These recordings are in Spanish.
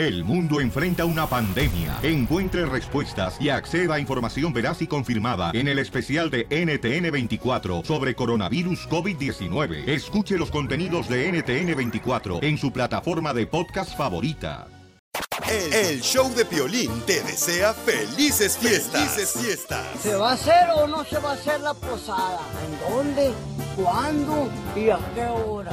El mundo enfrenta una pandemia. Encuentre respuestas y acceda a información veraz y confirmada en el especial de NTN24 sobre coronavirus COVID-19. Escuche los contenidos de NTN24 en su plataforma de podcast favorita. El, el show de Piolín te desea felices fiestas. Felices fiestas. ¿Se va a hacer o no se va a hacer la posada? ¿En dónde? ¿Cuándo? ¿Y a qué hora?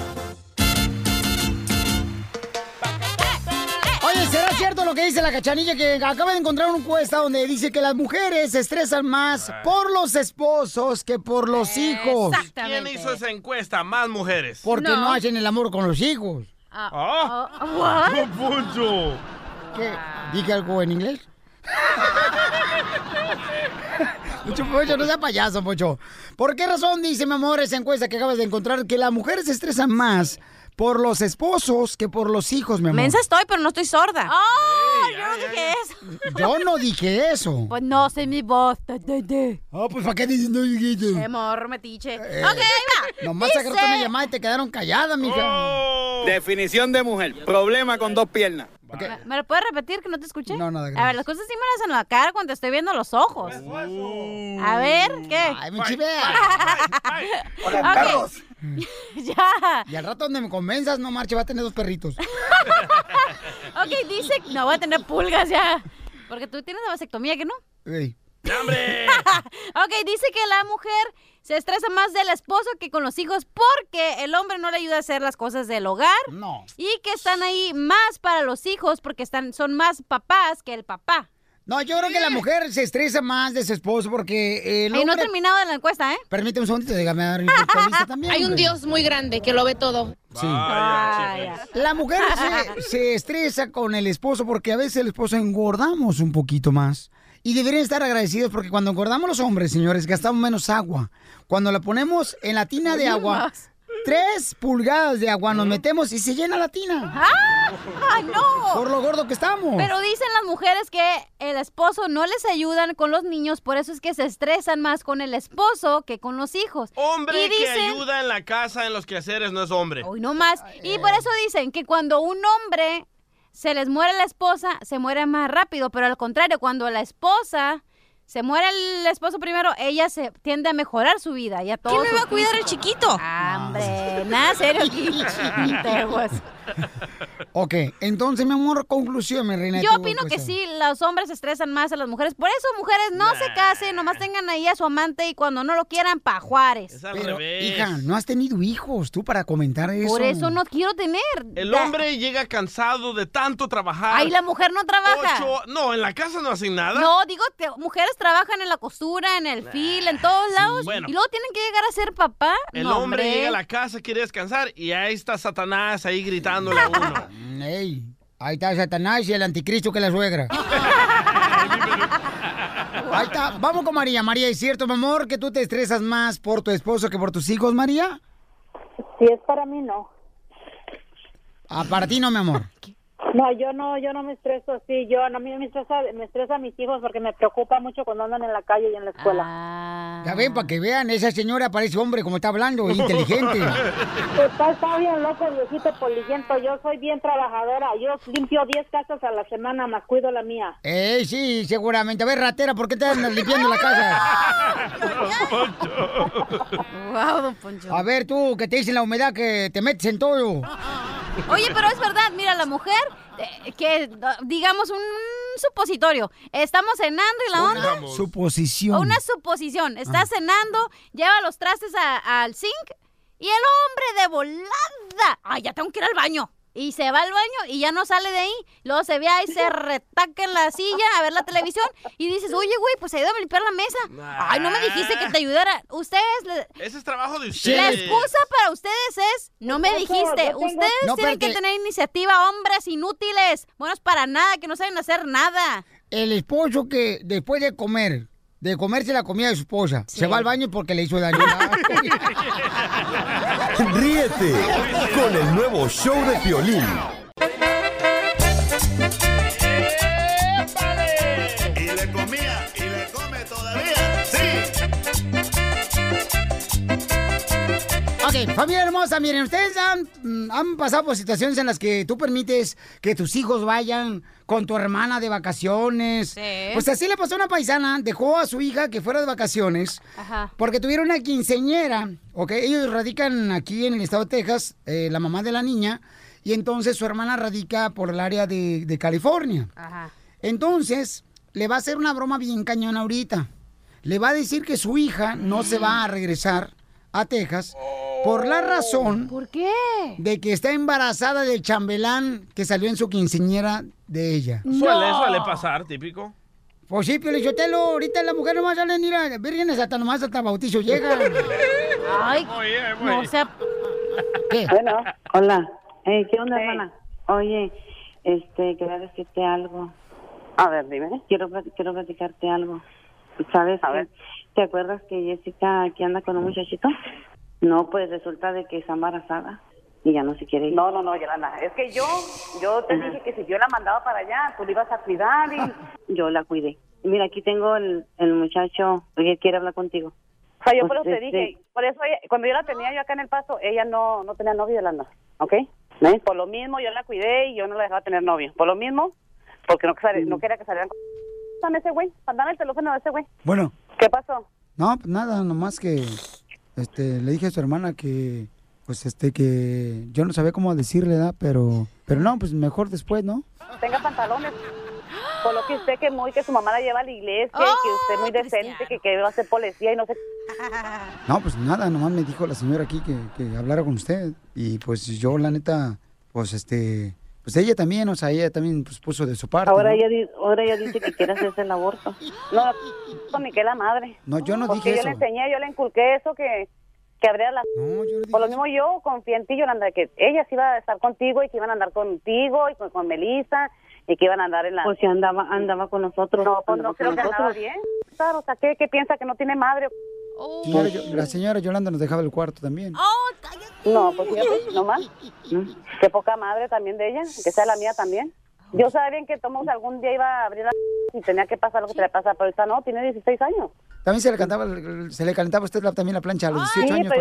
¿Será cierto lo que dice la cachanilla que acaba de encontrar una encuesta donde dice que las mujeres se estresan más por los esposos que por los hijos? ¿Quién hizo esa encuesta? Más mujeres. Porque no, hacen el amor con los hijos. Ah. what? ¡No, Poncho! ¿Qué? ¿Dije algo en inglés? Mucho Pocho, no sea payaso, Pocho. ¿Por qué razón dice, mi amor, esa encuesta que acabas de encontrar que las mujeres se estresan más por los esposos que por los hijos, mi amor? Mensa estoy, pero no estoy sorda. ¡Oh! yo no dije eso. Yo no dije eso. Pues no sé mi voz. De, de, de. Ah, pues ¿para qué dices no dijiste? Qué morro, metiche. Eh, ok, va. Nomás Dice- sacaron una llamada y te quedaron calladas, mija. Oh. Definición de mujer. Problema con dos piernas. ¿Me, me lo puedes repetir que no te escuché? No, nada, A gracias. ver, las cosas sí me las hacen en la cara cuando te estoy viendo los ojos. A ver, ¿qué? Ay, mi chivea. Ok. ya. Y al rato donde me convenzas, no marche, va a tener dos perritos. Ok, dice... No, voy a tener pulgas ya. Porque tú tienes la vasectomía, ¿que no? ¡Hombre! Ok, dice que la mujer se estresa más del esposo que con los hijos porque el hombre no le ayuda a hacer las cosas del hogar. No. Y que están ahí más para los hijos porque están, son más papás que el papá. No, yo creo que la mujer se estresa más de su esposo porque el Y no he terminado de la encuesta, ¿eh? Permíteme un segundito, déjame dar mi también. Hay un hombre. Dios muy grande que lo ve todo. Sí. Vaya. La mujer se, se estresa con el esposo porque a veces el esposo engordamos un poquito más. Y deberían estar agradecidos porque cuando engordamos los hombres, señores, gastamos menos agua. Cuando la ponemos en la tina de agua, más. Tres pulgadas de agua nos metemos y se llena la tina. ¡Ah! ¡Ay, no! Por lo gordo que estamos. Pero dicen las mujeres que el esposo no les ayudan con los niños, por eso es que se estresan más con el esposo que con los hijos. Hombre y que ayuda en la casa, en los quehaceres, no es hombre. Hoy no más. Y por eso dicen que cuando un hombre se les muere la esposa, se muere más rápido, pero al contrario, cuando la esposa se muere el esposo primero, ella se tiende a mejorar su vida. Ya todo ¿Quién me va a cuidar el chiquito? Ah, hombre, nada serio aquí. Ok, entonces, mi amor, conclusión, mi reina. Yo opino que sí, los hombres estresan más a las mujeres. Por eso, mujeres, no se casen, nomás tengan ahí a su amante y cuando no lo quieran, pa' Juárez. Es al Pero, revés. hija, no has tenido hijos tú para comentar eso. Por eso no quiero tener. El hombre llega cansado de tanto trabajar. Ay, la mujer no trabaja. Ocho- No, en la casa no hacen nada. No, digo, mujeres trabajan en la costura, en el fil, en todos lados. Bueno. Y luego tienen que llegar a ser papá. El No, hombre llega a la casa, quiere descansar y ahí está Satanás ahí gritándole a uno. Mm, Ey, ahí está Satanás y el anticristo que la suegra. Ahí está. Vamos con María. María, ¿es cierto, mi amor, que tú te estresas más por tu esposo que por tus hijos, María? Si es para mí, no. Ah, para ti no, mi amor. No, yo no, yo no me estreso así. Yo, a mí me estresa, me estresa a mis hijos porque me preocupa mucho cuando andan en la calle y en la escuela. Ah. Ya ven, para que vean, esa señora parece hombre como está hablando, inteligente. Está, está bien loco, viejito polillento. Yo soy bien trabajadora. Yo limpio 10 casas a la semana, más cuido la mía. Eh, sí, seguramente. A ver, ratera, ¿por qué te andas limpiando la casa? Wow, don Poncho. A ver, tú, que te dicen la humedad que te metes en todo. Oye, pero es verdad, mira, la mujer, eh, que digamos un supositorio, estamos cenando y la onda, Suposición. una suposición, está Ah. cenando, lleva los trastes a- al zinc y el hombre de volada, ay, ya tengo que ir al baño. Y se va al baño y ya no sale de ahí. Luego se ve ahí, se retaca en la silla a ver la televisión. Y dices, oye, güey, pues ayúdame a limpiar la mesa. Ay, no me dijiste que te ayudara. Ustedes, le- Ese es trabajo de la ustedes. excusa para ustedes es, no me dijiste, tengo- ustedes No, tienen que tener iniciativa, hombres inútiles, buenos para nada, que no saben hacer nada. El esposo que después de comer, de comerse la comida de su esposa, Sí. se va al baño porque le hizo daño. Ríete con el nuevo show de Piolín. Ok, familia hermosa, miren, ustedes han, mm, han pasado por situaciones en las que tú permites que tus hijos vayan con tu hermana de vacaciones. Pues así le pasó a una paisana, dejó a su hija que fuera de vacaciones Ajá. porque tuvieron una quinceñera, ok, ellos radican aquí en el estado de Texas, eh, la mamá de la niña, y entonces su hermana radica por el área de, de California. Ajá. Entonces, le va a hacer una broma bien cañona ahorita. Le va a decir que su hija no se va a regresar a Texas por la razón ¿Por qué? de que está embarazada del chambelán que salió en su quinceñera de ella. Suele, suele pasar, típico. Pues sí, Pio Lichotelo, ahorita la mujer nomás salen, mira, vírgenes hasta nomás hasta bautizo llegan. Ay, no, o sea, ¿Qué? Bueno, hola. Hey, ¿Qué onda, hermana? Oye, este, quería decirte algo. A ver, dime. Quiero, plat- quiero platicarte algo. ¿Sabes? A ver. ¿Te acuerdas que Jessica aquí anda con un muchachito? No, pues resulta de que está embarazada y ya no se quiere ir. No, no, no, Yolanda. Es que yo, yo te dije que si yo la mandaba para allá, tú la ibas a cuidar y... Yo la cuidé. Mira, aquí tengo el, el muchacho que quiere hablar contigo. O sea, yo Pues, por eso te este- dije, por eso ella- cuando yo la tenía yo acá en El Paso, ella no, no tenía novio, Yolanda, ¿ok? ¿Ves? Por lo mismo yo la cuidé y yo no la dejaba tener novio. Por lo mismo, porque no, sali- no quería que salieran con... Dame ese güey, dame el teléfono de ese güey. Bueno, ¿Qué pasó? no, pues nada, nomás que este, le dije a su hermana que, pues este, que yo no sabía cómo decirle, ¿verdad? Pero, pero no, pues mejor después, ¿no? Tenga pantalones. Por lo que usted que muy, que su mamá la lleva a la iglesia y que usted es muy decente, que, que va a ser policía y no sé... No, pues nada, nomás me dijo la señora aquí que, que hablara con usted. Y pues yo, la neta, pues este, pues ella también, o sea, ella también pues, puso de su parte. Ahora ¿no? ella, di- ahora ella dice que quiere hacerse el aborto. No, no, ni que la madre. No, yo no Porque dije yo eso. le enseñé, yo le inculqué eso que, que abriera la... Por lo mismo yo confié en ti, Yolanda, que ella sí iba a estar contigo y que iban a andar contigo y con, con Melissa y que iban a andar en la... Pues si andaba, andaba con nosotros. No, pues no creo que andaba bien. Claro, o sea, ¿qué, qué piensa que no tiene madre? Señora, yo- la señora Yolanda nos dejaba el cuarto también. No, pues fíjate, no más. Qué poca madre también de ella, que sea la mía también. Yo sabía bien que Tomás algún día iba a abrir la... y tenía que pasar lo que te le pasa, pero esta no, tiene 16 años. También se le cantaba, se le calentaba a usted la- también la plancha a los 18 Sí, años,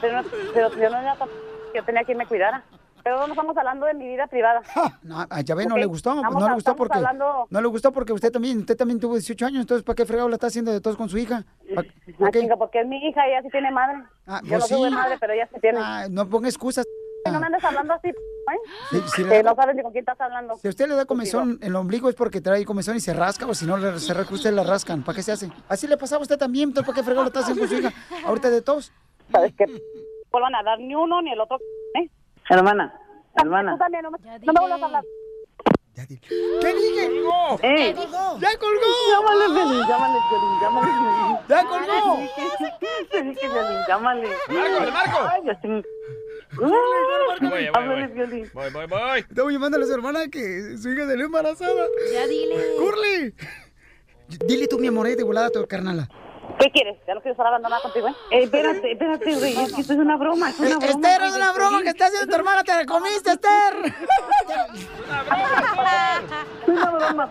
pero, pero, yo no era tan... Yo tenía quien me cuidara. Pero no estamos hablando de mi vida privada. No, a Yahvé no le gustó, estamos- no le gustó porque hablando- no le gustó porque usted también, usted también tuvo 18 años, entonces ¿para qué fregado la está haciendo de todos con su hija? ¿Pa- Ah, chinga, porque es mi hija, ella sí tiene madre. Ah, yo pues no soy sí. madre, pero ella sí tiene. Ah, no ponga excusas. No me andes hablando así, ¿eh? Sí, sí, que no sabes ni con quién estás hablando. Si usted le da comezón en el ombligo es porque trae comezón y se rasca, o si no le- se rasca usted la rascan. ¿Para qué se hace? Así le pasaba a usted también, entonces ¿para qué fregado lo está haciendo con su hija? Ahorita de todos. ¿Sabes qué? vuelvan a dar ni uno ni el otro. Hermana, hermana. Tú también, no me, no me vuelvas a hablar. ¿Qué dije? ¡Eh! ¡Ya colgó! Llámale, Piolín, llámale, Piolín, llámale, Piolín. ¡Ya colgó! Te dije, Piolín, llámale. Marco, Marco. Ay, ya estoy- Voy, voy, Háblale, voy. Piolín. Voy, voy, voy. Estamos llamándole a su hermana que su hija salió embarazada. Ya dile. ¡Corre! Dile tú, mi amor, de volada a tu carnala. ¿Qué quieres? Ya no quiero estar hablando nada contigo, ¿eh? Eh, espérate, espérate, güey, es que esto es una broma, es una broma. Esther, es una de broma que está haciendo tu hermana, te la comiste, Esther. Es una broma.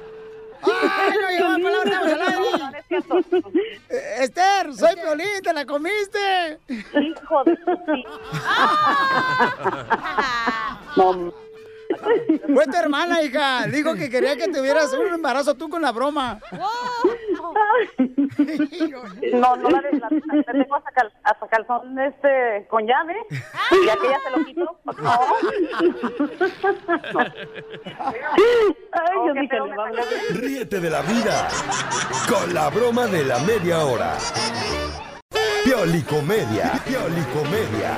Ay, no, palabras. No, no. Eh, Esther, soy Piolín, te la comiste. Hijo de No, Fue tu hermana, hija. Dijo que quería que tuvieras un embarazo tú con la broma. no, no la de la, la tengo hasta, cal, hasta calzón este, con llave y aquella se lo quito. No. Ay, yo dije, le Ríete de la vida con la broma de la media hora. Piolicomedia, piolicomedia.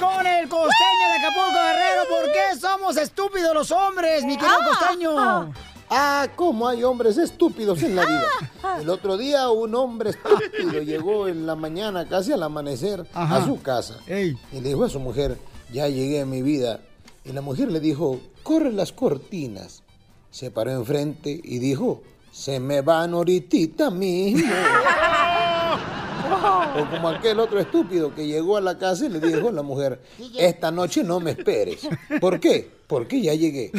Vamos con el costeño de Acapulco Guerrero. ¿Por qué somos estúpidos los hombres, mi querido costeño? Ah, cómo hay hombres estúpidos en la vida. El otro día un hombre estúpido llegó en la mañana, casi al amanecer, Ajá. a su casa. Ey. Y le dijo a su mujer, ya llegué a mi vida. Y la mujer le dijo, corre las cortinas. Se paró enfrente y dijo, se me van ahorita mismo. O como aquel otro estúpido que llegó a la casa y le dijo a la mujer, esta noche no me esperes. ¿Por qué? Porque ya llegué.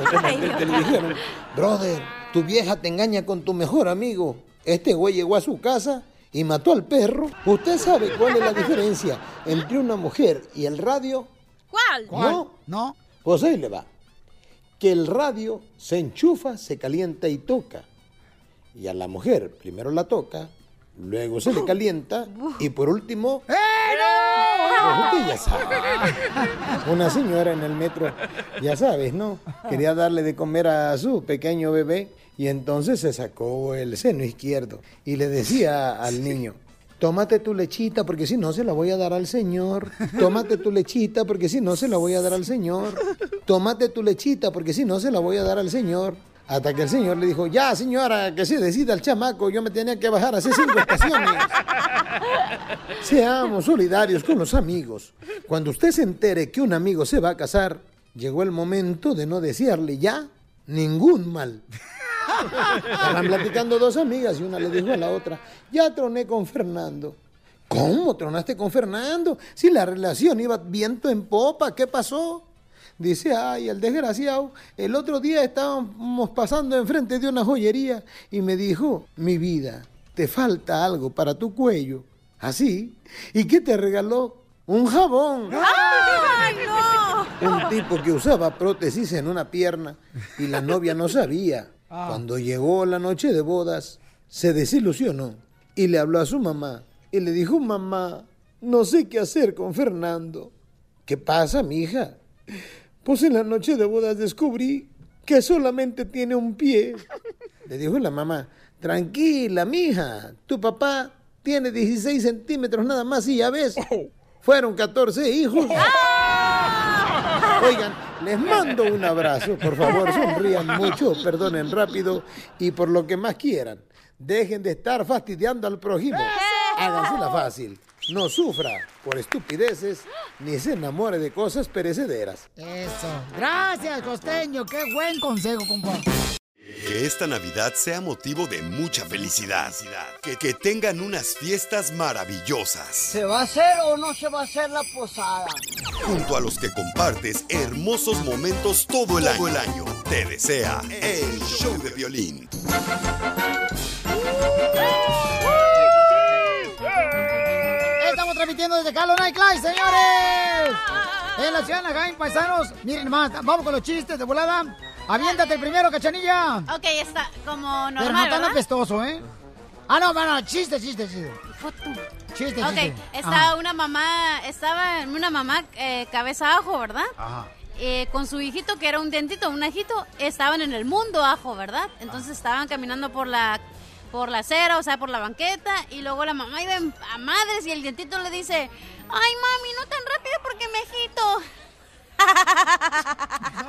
O como aquel que le dijeron, brother, tu vieja te engaña con tu mejor amigo. Este güey llegó a su casa y mató al perro. ¿Usted sabe cuál es la diferencia entre una mujer y el radio? ¿Cuál? ¿No? No. Pues ahí le va. Que el radio se enchufa, se calienta y toca. Y a la mujer primero la toca, luego se le calienta y por último... ¡Eh, no! Pues usted ya sabe. Una señora en el metro, ya sabes, ¿no? Quería darle de comer a su pequeño bebé y entonces se sacó el seno izquierdo y le decía al niño, tómate tu lechita porque si no se la voy a dar al señor. Tómate tu lechita porque si no se la voy a dar al señor. Tómate tu lechita porque si no se la voy a dar al señor. Hasta que el señor le dijo, ya señora, que se decida el chamaco, yo me tenía que bajar hace cinco estaciones. Seamos solidarios con los amigos. Cuando usted se entere que un amigo se va a casar, llegó el momento de no desearle ya ningún mal. Estaban platicando dos amigas y una le dijo a la otra, ya troné con Fernando. ¿Cómo tronaste con Fernando? Si la relación iba viento en popa, ¿qué pasó? Dice, ay, el desgraciado, el otro día estábamos pasando enfrente de una joyería y me dijo, mi vida, te falta algo para tu cuello. ¿Así? ¿Y qué te regaló? Un jabón. ¡Ay, no! Un tipo que usaba prótesis en una pierna y la novia no sabía. Cuando llegó la noche de bodas, se desilusionó y le habló a su mamá y le dijo, mamá, no sé qué hacer con Fernando. ¿Qué pasa, mija? Pues en la noche de bodas descubrí que solamente tiene un pie. Le dijo la mamá, tranquila, mija, tu papá tiene 16 centímetros nada más y ya ves, fueron 14 hijos. Oigan, les mando un abrazo, por favor, sonrían mucho, perdonen rápido y por lo que más quieran, dejen de estar fastidiando al prójimo. Hágansela fácil. No sufra por estupideces ni se enamore de cosas perecederas. Eso. Gracias, costeño. Qué buen consejo, compa. Que esta Navidad sea motivo de mucha felicidad. Que, que tengan unas fiestas maravillosas. ¿Se va a hacer o no se va a hacer la posada? Junto a los que compartes hermosos momentos todo el año. Todo el año. Te desea el show de violín. Transmitiendo desde Carlos Nightclub, señores. En la ciudad de Anaheim, paisanos. Miren más, vamos con los chistes de volada. Aviéntate el primero, cachanilla. Ok, está como Pero no normal, tan ¿verdad? apestoso, ¿eh? Ah, no, no, chiste, chiste, chiste. Chiste, Ok, chiste. Ajá. una mamá, estaba una mamá eh, cabeza ajo, ¿verdad? Ajá. Eh, con su hijito, que era un dentito, un ajito, estaban en el mundo ajo, ¿verdad? Entonces estaban caminando por la por la acera, o sea, por la banqueta, y luego la mamá iba a madres y el dientito le dice, ay mami, no tan rápido porque me agito.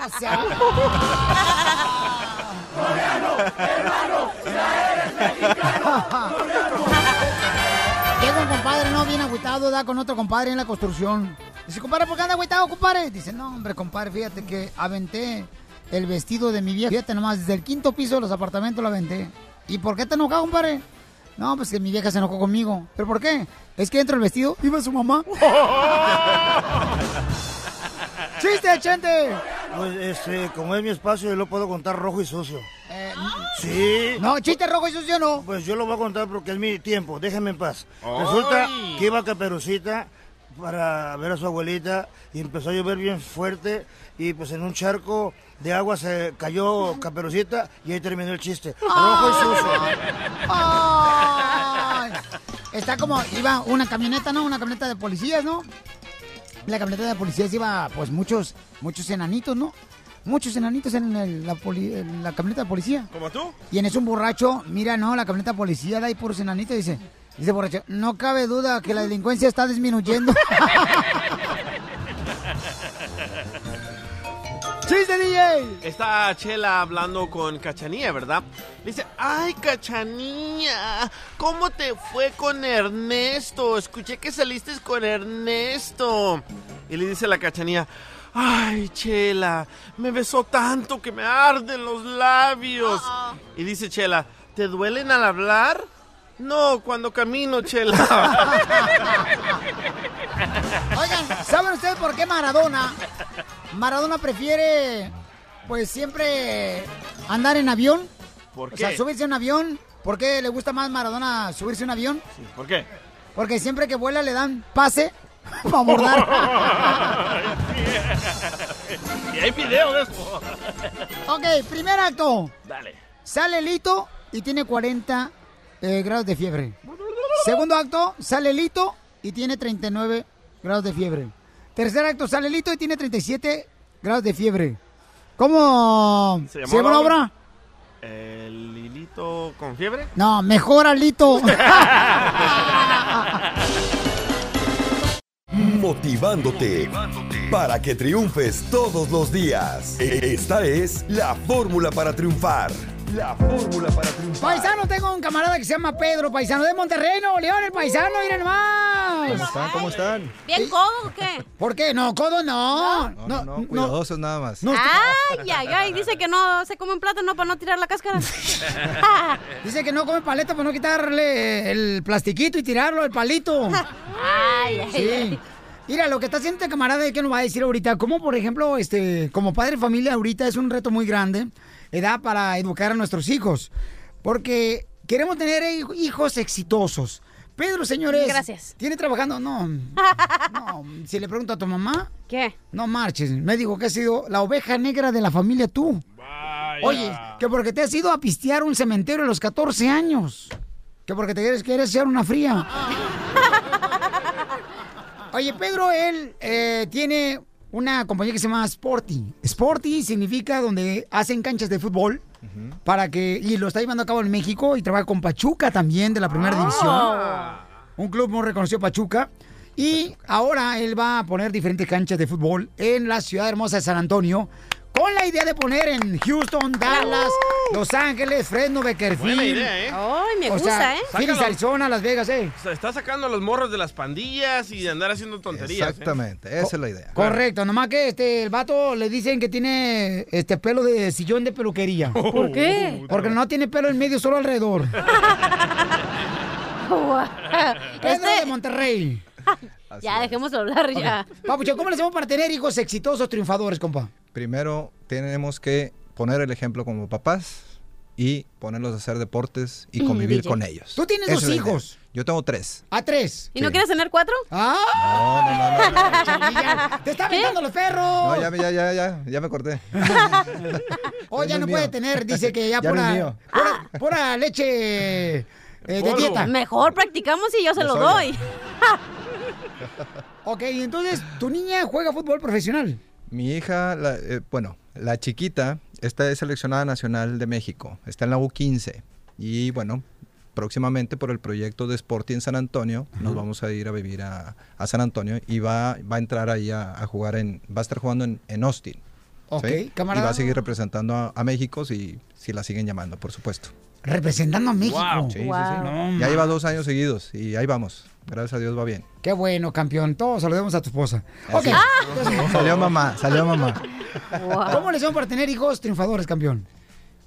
O sea, Llega un compadre, no, bien agüitado, da con otro compadre en la construcción. Dice, compadre, ¿por qué anda agüitado, compadre? Dice, no, hombre, compadre, fíjate que aventé el vestido de mi vieja. Fíjate nomás, desde el quinto piso de los apartamentos lo aventé. ¿Y por qué te enojado, compadre? No, pues que mi vieja se enojó conmigo. ¿Pero por qué? Es que dentro del vestido iba su mamá. ¡Chiste, chente! Pues, este, como es mi espacio, yo lo puedo contar rojo y sucio. Eh, Sí. No, chiste rojo y sucio no. Pues yo lo voy a contar porque es mi tiempo, déjenme en paz. Ay. Resulta que iba Caperucita para ver a su abuelita y empezó a llover bien fuerte y pues en un charco de agua se cayó Caperucita y ahí terminó el chiste. Rojo y sucio. Ay. Está como, iba una camioneta, ¿no? Una camioneta de policías, ¿no? La camioneta de policías iba, pues, muchos, muchos enanitos, ¿no? Muchos enanitos en, el- la, poli- en la camioneta de policía. ¿Como tú? Y en eso un borracho, mira, no, la camioneta de policía, da ahí puros enanitos, dice, dice borracho, no cabe duda que la delincuencia está disminuyendo. ¡Chiste, DJ! Está Chela hablando con Cachanía, ¿verdad? Le dice, ay, Cachanía, ¿cómo te fue con Ernesto? Escuché que saliste con Ernesto. Y le dice la Cachanía, ay, Chela, me besó tanto que me arden los labios. Y dice Chela, ¿te duelen al hablar? No, cuando camino, Chela. Oigan, ¿saben ustedes por qué Maradona? Maradona prefiere, pues siempre andar en avión. ¿Por O sea, qué? subirse a un avión por qué le gusta más Maradona subirse a un avión? ¿Por qué? Porque siempre que vuela le dan pase para abordar. y hay video de eso. ok, primer acto. Dale. Sale Lito y tiene 40 eh, grados de fiebre. Segundo acto, sale Lito y tiene 39 grados de fiebre. Tercer acto, sale Lito y tiene 37 grados de fiebre. ¿Cómo se, llamó llama la obra? obra? ¿El Lilito con fiebre? No, mejora Lito. Motivándote para que triunfes todos los días. Esta es la fórmula para triunfar. La fórmula para triunfar. Paisano, tengo un camarada que se llama Pedro, paisano de Monterrey, Nuevo León, el paisano, miren nomás. ¿Cómo están? ¿Cómo están? ¿Bien codo o qué? ¿Por qué? No, codo no. No, no, no, cuidadosos nada más. Ay, ay, ay, dice que no se come un plátano para no tirar la cáscara. Dice que no come paleta para no quitarle el plastiquito y tirarlo, el palito. Ay, ay, Sí. ay. Mira, lo que está haciendo este camarada y que nos va a decir ahorita, como por ejemplo, este, como padre de familia ahorita es un reto muy grande, edad para educar a nuestros hijos, porque queremos tener hij- hijos exitosos. Pedro, señores. Gracias. ¿Tiene trabajando? No. No. Si le pregunto a tu mamá. ¿Qué? No marches. Me dijo que has sido la oveja negra de la familia tú. Oye, que porque te has ido a pistear un cementerio a los 14 años. Que porque te quieres, quieres echar una fría. Oye, Pedro, él eh, tiene una compañía que se llama Sporty. Sporty significa donde hacen canchas de fútbol para que y lo está llevando a cabo en México y trabaja con Pachuca también de la primera división. Un club muy reconocido Pachuca. Y ahora él va a poner diferentes canchas de fútbol en la ciudad hermosa de San Antonio. Con la idea de poner en Houston, Dallas, Los Ángeles, Fresno, Beckerfield. Buena idea, ¿eh? Ay, me o gusta, sea, ¿eh? Phoenix, Sácalo. Arizona, Las Vegas, ¿eh? O sea, está sacando a los morros de las pandillas y de andar haciendo tonterías. ¿eh? Exactamente, esa es la idea. Correcto, nomás que este el vato le dicen que tiene este pelo de sillón de peluquería. ¿Por qué? Porque no tiene pelo en medio, solo alrededor. Pedro de Monterrey. ya, dejemos de hablar ya. Papucho, ¿cómo le hacemos para tener hijos exitosos, triunfadores, compa? Primero tenemos que poner el ejemplo como papás y ponerlos a hacer deportes y Mm, convivir DJ. con ellos. Tú tienes dos es hijos. Yo tengo tres. A tres. ¿Y no quieres tener cuatro? ¡Ah! Chiquilla, ¡Te está aventando los perros! No, ya, ya, ya, ya, ya me corté. Oh, ya no no es puede mío. tener, dice que ya, Ya no es pura, mío. pura, pura leche eh, de dieta. Mejor practicamos y yo se De lo soya. doy. Ok, entonces, tu niña juega fútbol profesional. Mi hija, la- eh, bueno, la chiquita, está de seleccionada nacional de México, está en la U15 y bueno, próximamente por el proyecto de Sporting en San Antonio, nos vamos a ir a vivir a, a San Antonio y va, va a entrar ahí a, a jugar en, va a estar jugando en, en Austin. Ok, ¿sí? Y va a seguir representando a, a México si, si la siguen llamando, por supuesto. Representando a México. Sí, sí, sí. Wow. No, ya lleva dos años seguidos y ahí vamos. Gracias a Dios va bien. Qué bueno, campeón. Todos saludemos a tu esposa. Es. Salió mamá, salió mamá. ¿Cómo les hacemos para tener hijos triunfadores, campeón?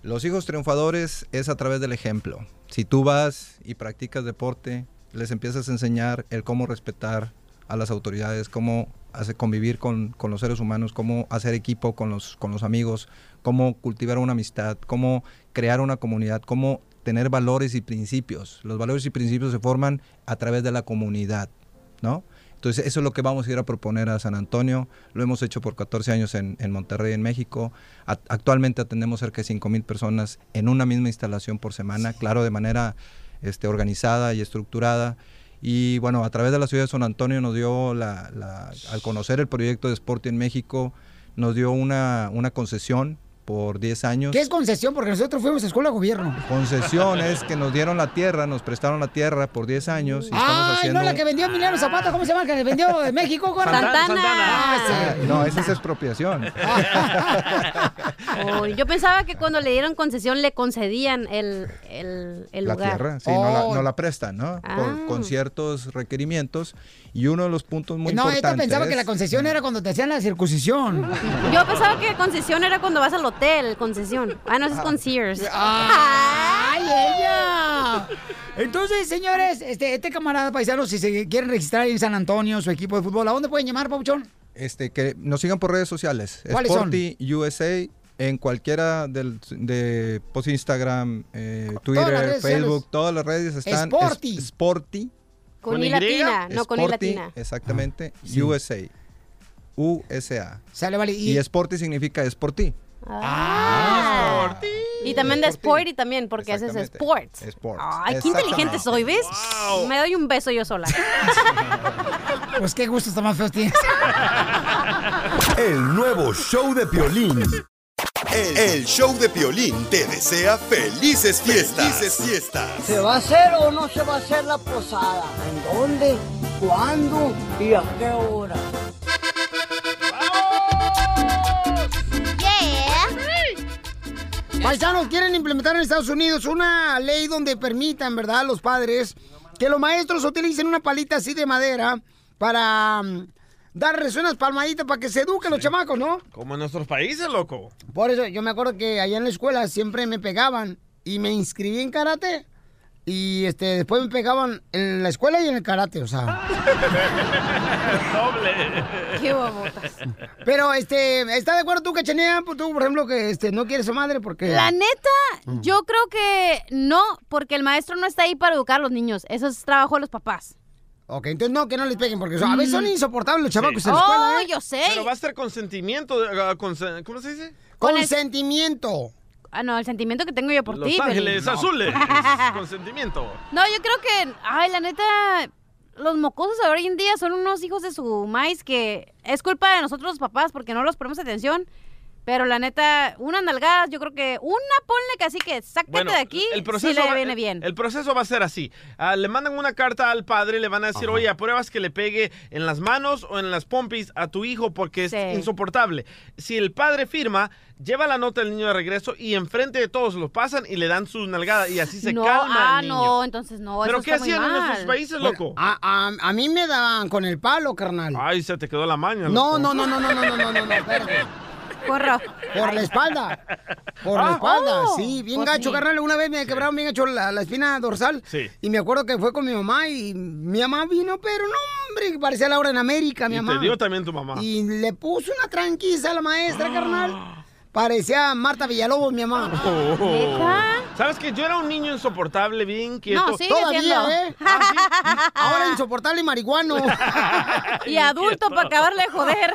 Los hijos triunfadores es a través del ejemplo. Si tú vas y practicas deporte, les empiezas a enseñar el cómo respetar a las autoridades, cómo hacer convivir con, con los seres humanos, cómo hacer equipo con los, con los amigos, cómo cultivar una amistad, cómo crear una comunidad, cómo tener valores y principios. Los valores y principios se forman a través de la comunidad, ¿no? Entonces, eso es lo que vamos a ir a proponer a San Antonio. Lo hemos hecho por 14 años en, en Monterrey, en México. A- actualmente atendemos cerca de 5 mil personas en una misma instalación por semana, claro, de manera este, organizada y estructurada. Y bueno, a través de la ciudad de San Antonio nos dio, la, la- al conocer el proyecto de Sport en México, nos dio una, una concesión por 10 años. ¿Qué es concesión? Porque nosotros fuimos a escuela de gobierno. Concesión es que nos dieron la tierra, nos prestaron la tierra por 10 años. Y estamos Ay, haciendo... no, la que vendió Emiliano Zapata, ¿cómo se llama? Que vendió de México, gorda? Santana. Ah, Ah, sí. No, esa es expropiación. Oh, yo pensaba que cuando le dieron concesión le concedían el, el, el la lugar. tierra, sí, no, la, Oh. no la prestan, ¿no? Ah. Con, con ciertos requerimientos. Y uno de los puntos muy no, importantes. pensaba que la concesión era cuando te hacían la circuncisión. Yo pensaba que concesión era cuando vas al hotel, concesión. Ah, no, eso es con Sears. ¡Ay, ella! Entonces, señores, este, este camarada paisano, si se quieren registrar en San Antonio, su equipo de fútbol, ¿a dónde pueden llamar, Pauchón? Este, que nos sigan por redes sociales. ¿Cuáles son? Sporty USA En cualquiera del, de post Instagram, eh, Twitter, Facebook, sociales. todas las redes están es- Sporty. Sporty. Con I latina, no con I Sporty, latina. Exactamente. Sí. USA. USA. Sale, vale. Y, Sporty significa es ti. Ah. Y también de Sporty también, porque haces sports. Sports. Ay, qué inteligente soy, ¿ves? Me doy un beso yo sola. Pues qué gusto está más feo tienes. El nuevo show de Piolín. El, el show de Piolín te desea felices fiestas. Felices fiestas. ¿Se va a hacer o no se va a hacer la posada? ¿En dónde? ¿Cuándo? ¿Y a qué hora? Paisanos quieren implementar en Estados Unidos una ley donde permitan, ¿verdad?, a los padres que los maestros utilicen una palita así de madera para mm, darles unas palmaditas para que se eduquen los chamacos, ¿no? Como en nuestros países, loco. Por eso yo me acuerdo que allá en la escuela siempre me pegaban y me inscribí en karate y este después me pegaban en la escuela y en el karate, o sea. Doble. Qué babotas. Pero este, ¿está de acuerdo tú, Cachanea? Pues Tú, por ejemplo, que este no quieres a su madre porque La neta, Mm. yo creo que no, porque el maestro no está ahí para educar a los niños. Eso es trabajo de los papás. Ok, entonces no, que no les peguen, porque a veces son insoportables los chamacos en la Oh, escuela, ¿eh? yo sé. Pero va a ser consentimiento. consen- ¿Cómo se dice? Consentimiento. Ah, no, el sentimiento que tengo yo por Los ti. Ángeles Pelín. Azules. consentimiento. No, yo creo que, ay, la neta, los mocosos de hoy en día son unos hijos de su maíz que es culpa de nosotros los papás porque no los ponemos atención. Pero la neta, una nalgada, yo creo que una ponle que así que sácate Bueno, de aquí el proceso si le va- viene el- bien. El proceso va a ser así. Ah, le mandan una carta al padre, le van a decir, oye, apruebas que le pegue en las manos o en las pompis a tu hijo porque es insoportable. Si el padre firma, lleva la nota del niño de regreso y enfrente de todos lo pasan y le dan su nalgada y así se no, calma ah, el niño. no, entonces no, ¿Pero eso qué está muy hacían en mal. nuestros países, Bueno, loco? A, a- a mí me daban con el palo, carnal. Ay, se te quedó la maña. No, loco. no, no, no, no, no, no, no, no, no, espérate. Por la espalda. Por la Ah, espalda, oh, sí, bien pues gacho, sí. carnal. Una vez me quebraron bien gacho la, la espina dorsal. Sí. Y me acuerdo que fue con mi mamá y mi mamá vino, pero no, hombre, parecía Laura en América, mi Y mamá. te dio también tu mamá. Y le puso una tranquiza a la maestra, carnal. Parecía Marta Villalobos, mi mamá. Oh. ¿Sabes que yo era un niño insoportable, bien quieto? No, sigue Todavía, siendo. ¿eh? Ahora insoportable y marihuano. y adulto para acabarle de joder.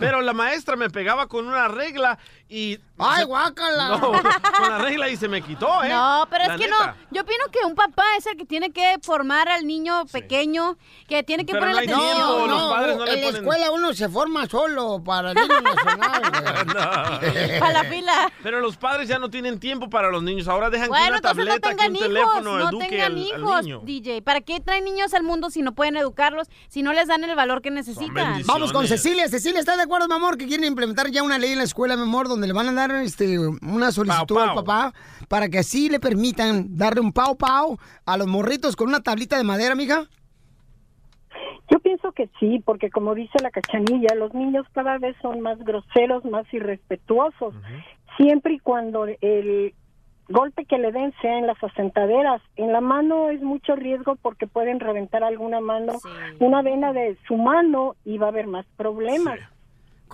Pero la maestra me pegaba con una regla y... ¡Ay, guácala! No, con la regla y se me quitó, ¿eh? No, pero La es que neta. no. Yo opino que un papá es el que tiene que formar al niño pequeño, que tiene que Pero ponerle no atención. tiempo, los padres no le en la ponen- escuela uno se forma solo para el himno nacional. güey. Para la fila. Pero los padres ya no tienen tiempo para los niños. Ahora dejan que Bueno, una entonces no tableta, que tengan un hijos, teléfono no eduque tengan al, al hijos, niño. DJ. ¿Para qué traen niños al mundo si no pueden educarlos, si no les dan el valor que necesitan? Vamos con Cecilia. Cecilia, ¿está de acuerdo, mi amor, que quieren implementar ya una ley en la escuela, mi amor, donde le van a dar este, una solicitud Pau, al papá para que así le permitan darle un pau pau a los morritos con una tablita de madera, mija? Yo pienso que sí, porque como dice la cachanilla, los niños cada vez son más groseros, más irrespetuosos, siempre y cuando el golpe que le den sea en las asentaderas. En la mano es mucho riesgo porque pueden reventar alguna mano, una vena de su mano y va a haber más problemas.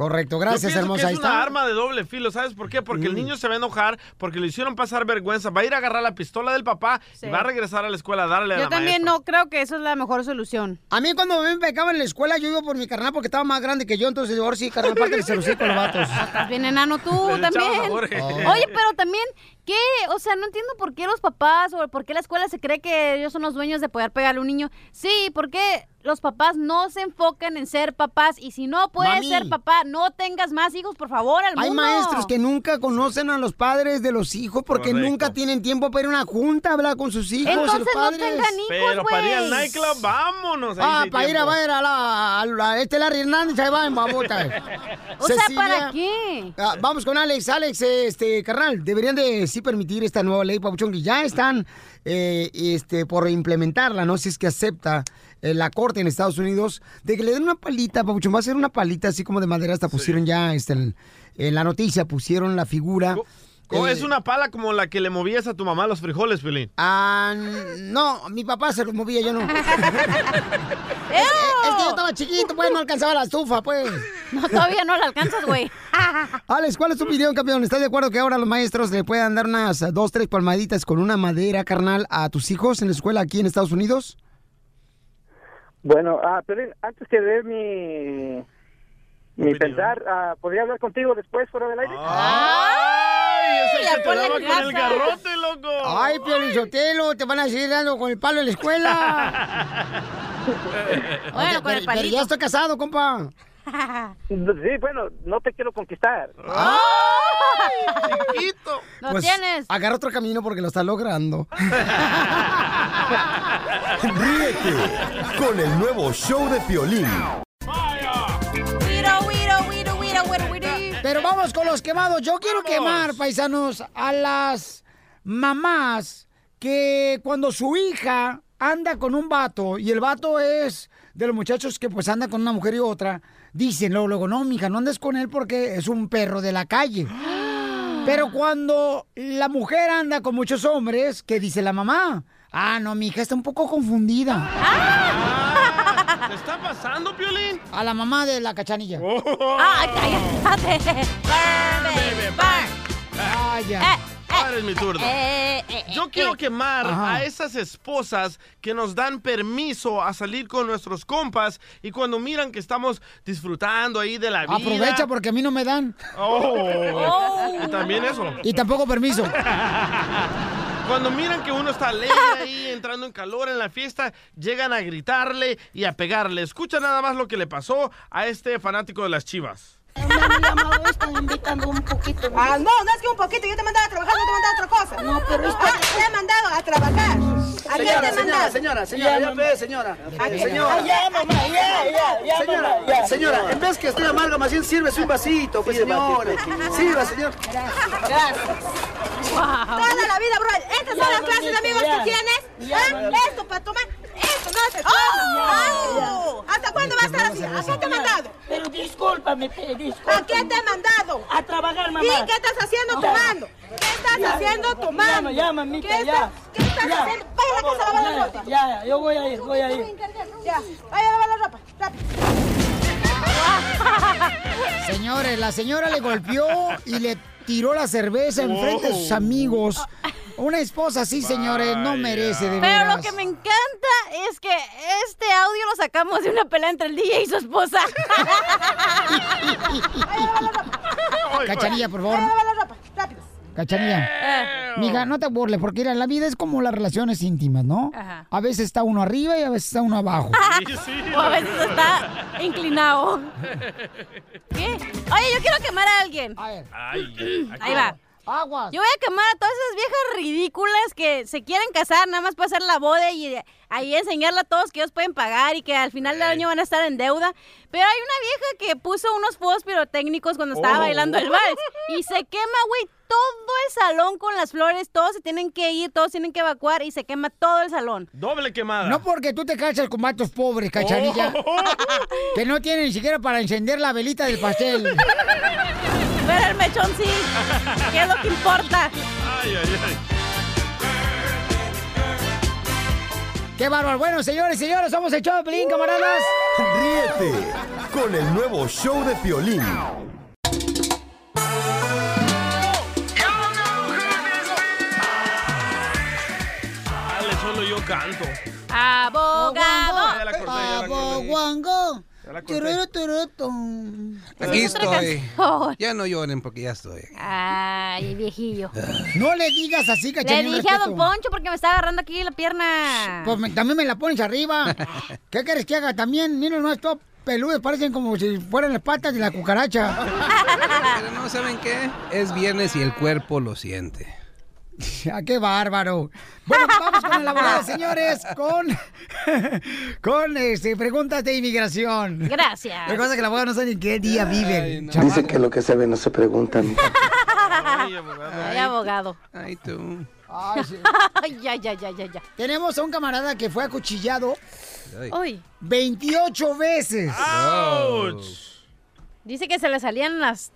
Correcto, Yo gracias, pienso hermosa. que Ahí es una está. arma de doble filo, ¿sabes por qué? Porque el Mm. niño se va a enojar porque le hicieron pasar vergüenza, va a ir a agarrar la pistola del papá Sí. y va a regresar a la escuela a darle a Yo la también maestra. no creo que eso es la mejor solución. A mí cuando me pegaban en la escuela, yo iba por mi carnal porque estaba más grande que yo, entonces ahora sí, carnal, parte de los con los vatos. Estás bien enano tú a también. Oye, pero también, ¿qué? O sea, no entiendo por qué los papás o por qué la escuela se cree que ellos son los dueños de poder pegarle a un niño. Sí, porque los papás no se enfocan en ser papás y si no puedes Mami. ser papá, no tengas más hijos, por favor, al Hay mundo. maestros que nunca conocen a los padres de los hijos porque Correcto. nunca tienen tiempo para ir a una junta a hablar con sus hijos. y los Entonces no padres. tengan hijos, Pero para ir al güey. nightclub, vámonos. ahí Ah, hay para ir a ver a la, a la- este Larry Hernández, ahí va en babota. O sea, Cecilia, ¿para qué? ah, vamos con Alex. Alex, este, carnal, deberían de sí permitir esta nueva ley, Papuchón, que ya están eh, este, por implementarla, ¿no? Si es que acepta eh, la corte en Estados Unidos, de que le den una palita, Papuchón, va a ser una palita así como de madera, hasta pusieron ya este, en, en la noticia, pusieron la figura ¿O Eh, es una pala como la que le movías a tu mamá los frijoles, Piolín? Ah, no, mi papá se lo movía, yo no. es, es que yo estaba chiquito, pues no alcanzaba la estufa, pues. No, todavía no la alcanzas, güey. Alex, ¿cuál es tu opinión, campeón? ¿Estás de acuerdo que ahora los maestros le puedan dar unas dos, tres palmaditas con una madera, carnal, a tus hijos en la escuela aquí en Estados Unidos? Bueno, ah, pero antes que dé mi, mi pensar, ah, ¿podría hablar contigo después fuera del aire? ¡Ay! Ese ya que te daba con el garrote, loco. Ay, Piolizotelo, te van a seguir dando con el palo en la escuela. Bueno, con el pero, pero palito. ya estoy casado, compa. Sí, bueno, no te quiero conquistar. chiquito! Lo Pues, tienes. Agarra otro camino porque lo está logrando. Ríete con el nuevo show de Piolín. Wiro, Pero vamos con los quemados. Yo quiero quemar, paisanos, a las mamás que cuando su hija anda con un vato y el vato es de los muchachos que pues anda con una mujer y otra, dicen luego, luego, no, mija, no andes con él porque es un perro de la calle. Pero cuando la mujer anda con muchos hombres, ¿qué dice la mamá? Ah, no, mi hija está un poco confundida. ¿Te está pasando, Piolín? A la mamá de la cachanilla. ¡Ay, cállate! Burn, baby, burn. Ah, ya. Eh, Ahora es mi turno. eh, eh, Yo quiero quemar Ajá. a esas esposas que nos dan permiso a salir con nuestros compas y cuando miran que estamos disfrutando ahí de la vida. Aprovecha porque a mí no me dan. Oh. Y también eso. Y tampoco permiso. Cuando miran que uno está alegre ahí, entrando en calor en la fiesta, llegan a gritarle y a pegarle. Escucha nada más lo que le pasó a este fanático de las chivas. Están invitando un poquito. Ah, no, no es que un poquito. Yo te he mandado a trabajar, no te he mandado a otra cosa. No, pero es Ah, te he mandado a trabajar. ¿A quién te he Señora, señora, señora, señora, ya ve, señora. ¿A Eh, quién? Señora. Ah, ya, mamá, ya, ya, ya, Señora, mamá, ya, señora, señora. en vez que esté amarga, más bien sírvese un vasito, pues, señora. Sirva, señor. Gracias. Toda la vida, bro. ¿Estas son las clases de amigos que tienes? ¿Ah? Esto para tomar. Esto no se ¡Oh! ¿Hasta cuándo va a estar así? ¿A qué te he mandado? Pero discúlpame, discúlpame. ¿A qué te he mandado? A trabajar, mamá. ¿Y qué estás haciendo Ya. tomando? ¿Qué estás Ya. haciendo tomando? Ya, mamita, ¿Qué ya. estás- ¿Qué estás Ya. haciendo? Vaya a la casa a lavar la Ya, ropa. Ya, ya, yo voy a ir, voy a ir. Ya, vaya a lavar la ropa. rápido. Señores, la señora le golpeó y le tiró la cerveza enfrente de sus amigos. Una esposa así, señores, no merece de Pero veras. lo que me encanta es que este audio lo sacamos de una pelea entre el DJ y su esposa. Cachanilla, por favor. A. Cachanilla. Mija, no te burles, porque mira, la vida es como las relaciones íntimas, ¿no? Ajá. A veces está uno arriba y a veces está uno abajo. o a veces está inclinado. ¿Qué? Oye, yo quiero quemar a alguien. Ahí va. Aguas. Yo voy a quemar a todas esas viejas ridículas que se quieren casar nada más para hacer la boda y ahí enseñarle a todos que ellos pueden pagar y que al final del año van a estar en deuda. Pero hay una vieja que puso unos fuegos pirotécnicos cuando estaba Oh. bailando el vals y se quema, güey, todo el salón con las flores. Todos se tienen que ir, todos tienen que evacuar y se quema todo el salón. Doble quemada. No porque tú te casas con vatos pobres, cachanilla. Que no tienen ni siquiera para encender la velita del pastel. Pero el mechón sí, que es lo que importa. Ay, ay, ay. ¡Qué bárbaro! Bueno, señores y señores, somos el show de Pelín, camaradas. Ríete con el nuevo show de Piolín. Dale, solo yo canto. Abogado. Corté, ya la. Tururu. Aquí Es estoy. Ya no lloren porque ya estoy. Ay, viejillo. No le digas así, Le cachanilla. dije a Don Poncho porque me está agarrando aquí la pierna. Pues me- también me la pones arriba. ¿Qué quieres que haga también? Mira, no, estos peludos parecen como si fueran las patas de la cucaracha. Pero no, ¿saben qué? Es viernes y el cuerpo lo siente. ¡Ah, qué bárbaro! Bueno, vamos con el abogado, señores, con, con este, preguntas de inmigración. Gracias. Lo que pasa es que el abogado no sabe ni qué día vive. Dice que lo que se ve no se pregunta. Ay, abogado. Ay, tú. Ay, sí. Ay, ya, ya, ya, ya, ya. Tenemos a un camarada que fue acuchillado Uy. 28 veces. Dice que se le salían las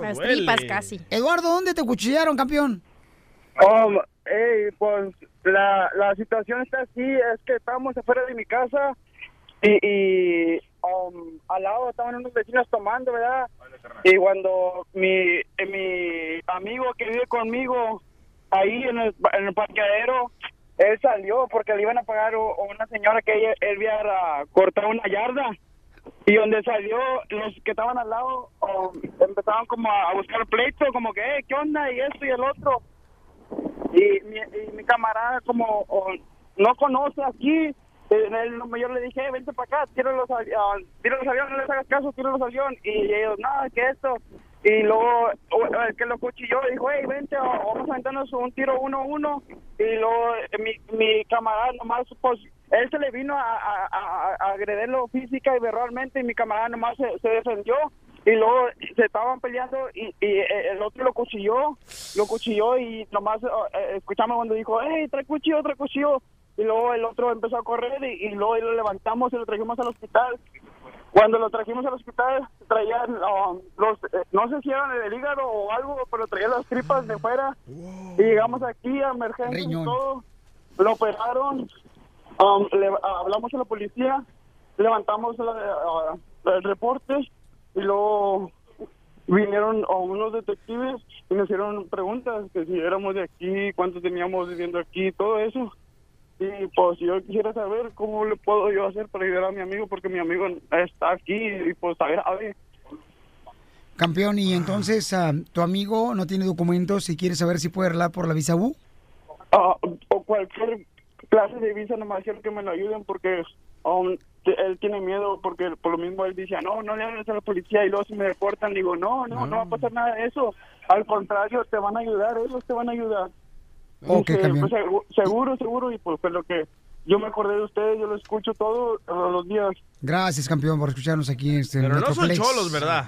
Las tripas casi. Eduardo, ¿dónde te cuchillaron, campeón? Um, ey, pues la, la situación está así, es que estábamos afuera de mi casa y, y um, al lado estaban unos vecinos tomando, ¿verdad? Y cuando mi, mi amigo que vive conmigo ahí en el, en el parqueadero, él salió porque le iban a pagar a una señora que ella- él había cortado una yarda. Y donde salió, los que estaban al lado um, empezaron como a buscar pleito, como que, eh, ¿qué onda? Y esto y el otro y mi, y mi camarada como no conoce aquí yo le dije "Eh, vente para acá tira los, avi- ah, tira los aviones no les hagas caso tira los aviones y ellos no que esto y luego el que lo cuchilló dijo hey vente vamos a aventarnos un tiro uno a uno y luego eh, mi, mi camarada nomás pues él se le vino a, a, a- física y verbalmente y mi camarada nomás se, se defendió y luego se estaban peleando y, y eh, el otro lo cuchilló, lo cuchilló y nomás eh, eh, escuchamos cuando dijo, hey, trae cuchillo, trae cuchillo. Y luego el otro empezó a correr y, y luego lo levantamos y lo trajimos al hospital. Cuando lo trajimos al hospital, traían um, los, eh, no sé si eran el hígado o algo, pero traía las tripas de fuera. Y llegamos aquí a emergencia y todo. Lo operaron, um, le, hablamos a la policía, levantamos la- ah, el reporte y luego vinieron a unos detectives y nos hicieron preguntas que si éramos de aquí, cuánto teníamos viviendo aquí, todo eso. Y pues yo quisiera saber cómo le puedo yo hacer para ayudar a mi amigo porque mi amigo está aquí y pues a ver, a ver. Campeón, y entonces ah, tu amigo no tiene documentos y quiere saber si puede arreglar por la visa U. Ah, o cualquier clase de visa nomás quiero que me lo ayuden porque um, él tiene miedo porque por lo mismo él dice no no le hables a la policía y luego si me deportan digo no no no va a pasar nada de eso. Al contrario te van a ayudar ellos te van a ayudar Ok, Dice, campeón. pues, segu- seguro seguro y pues fue lo que yo me acordé de ustedes yo lo escucho todo todos los días. Gracias, campeón, por escucharnos aquí en este Pero no son cholos, ¿verdad?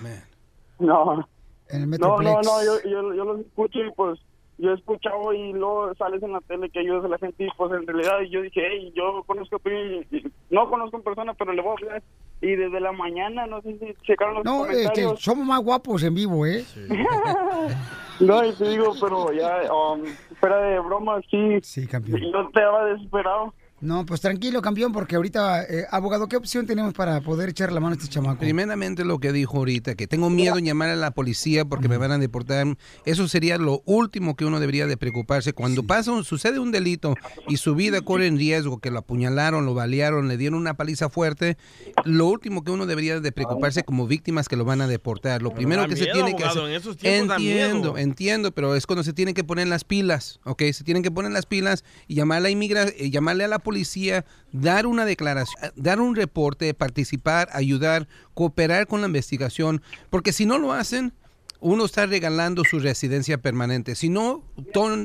no. En el no no no yo, yo, yo los escucho y pues yo he escuchado y luego sales en la tele que ayudas a la gente y pues en realidad yo dije, hey, yo conozco a Piolín", y- y no conozco en persona, pero le voy a hablar. Y desde la mañana, no sé si checaron los No, este, comentarios. somos más guapos en vivo, ¿eh? no, y te digo, pero ya, um, fuera de broma, sí. Sí, campeón. Yo estaba desesperado. No, pues tranquilo, campeón, porque ahorita, eh, abogado, ¿qué opción tenemos para poder echar la mano a este chamaco? Primeramente lo que dijo ahorita, que tengo miedo en llamar a la policía porque me van a deportar. Eso sería lo último que uno debería de preocuparse. Cuando pasa un- sucede un delito y su vida corre en riesgo, que lo apuñalaron, lo balearon, le dieron una paliza fuerte, lo último que uno debería de preocuparse como víctima es que lo van a deportar. Lo primero que se tiene que abogado, hacer... en esos tiempos da entiendo, miedo. entiendo, pero es cuando se tienen que poner las pilas, ¿ok? Se tienen que poner las pilas y llamar a la inmigra eh, llamarle a la policía, dar una declaración, eh, dar un reporte, participar, ayudar, cooperar con la investigación, porque si no lo hacen, uno está regalando su residencia permanente. Si no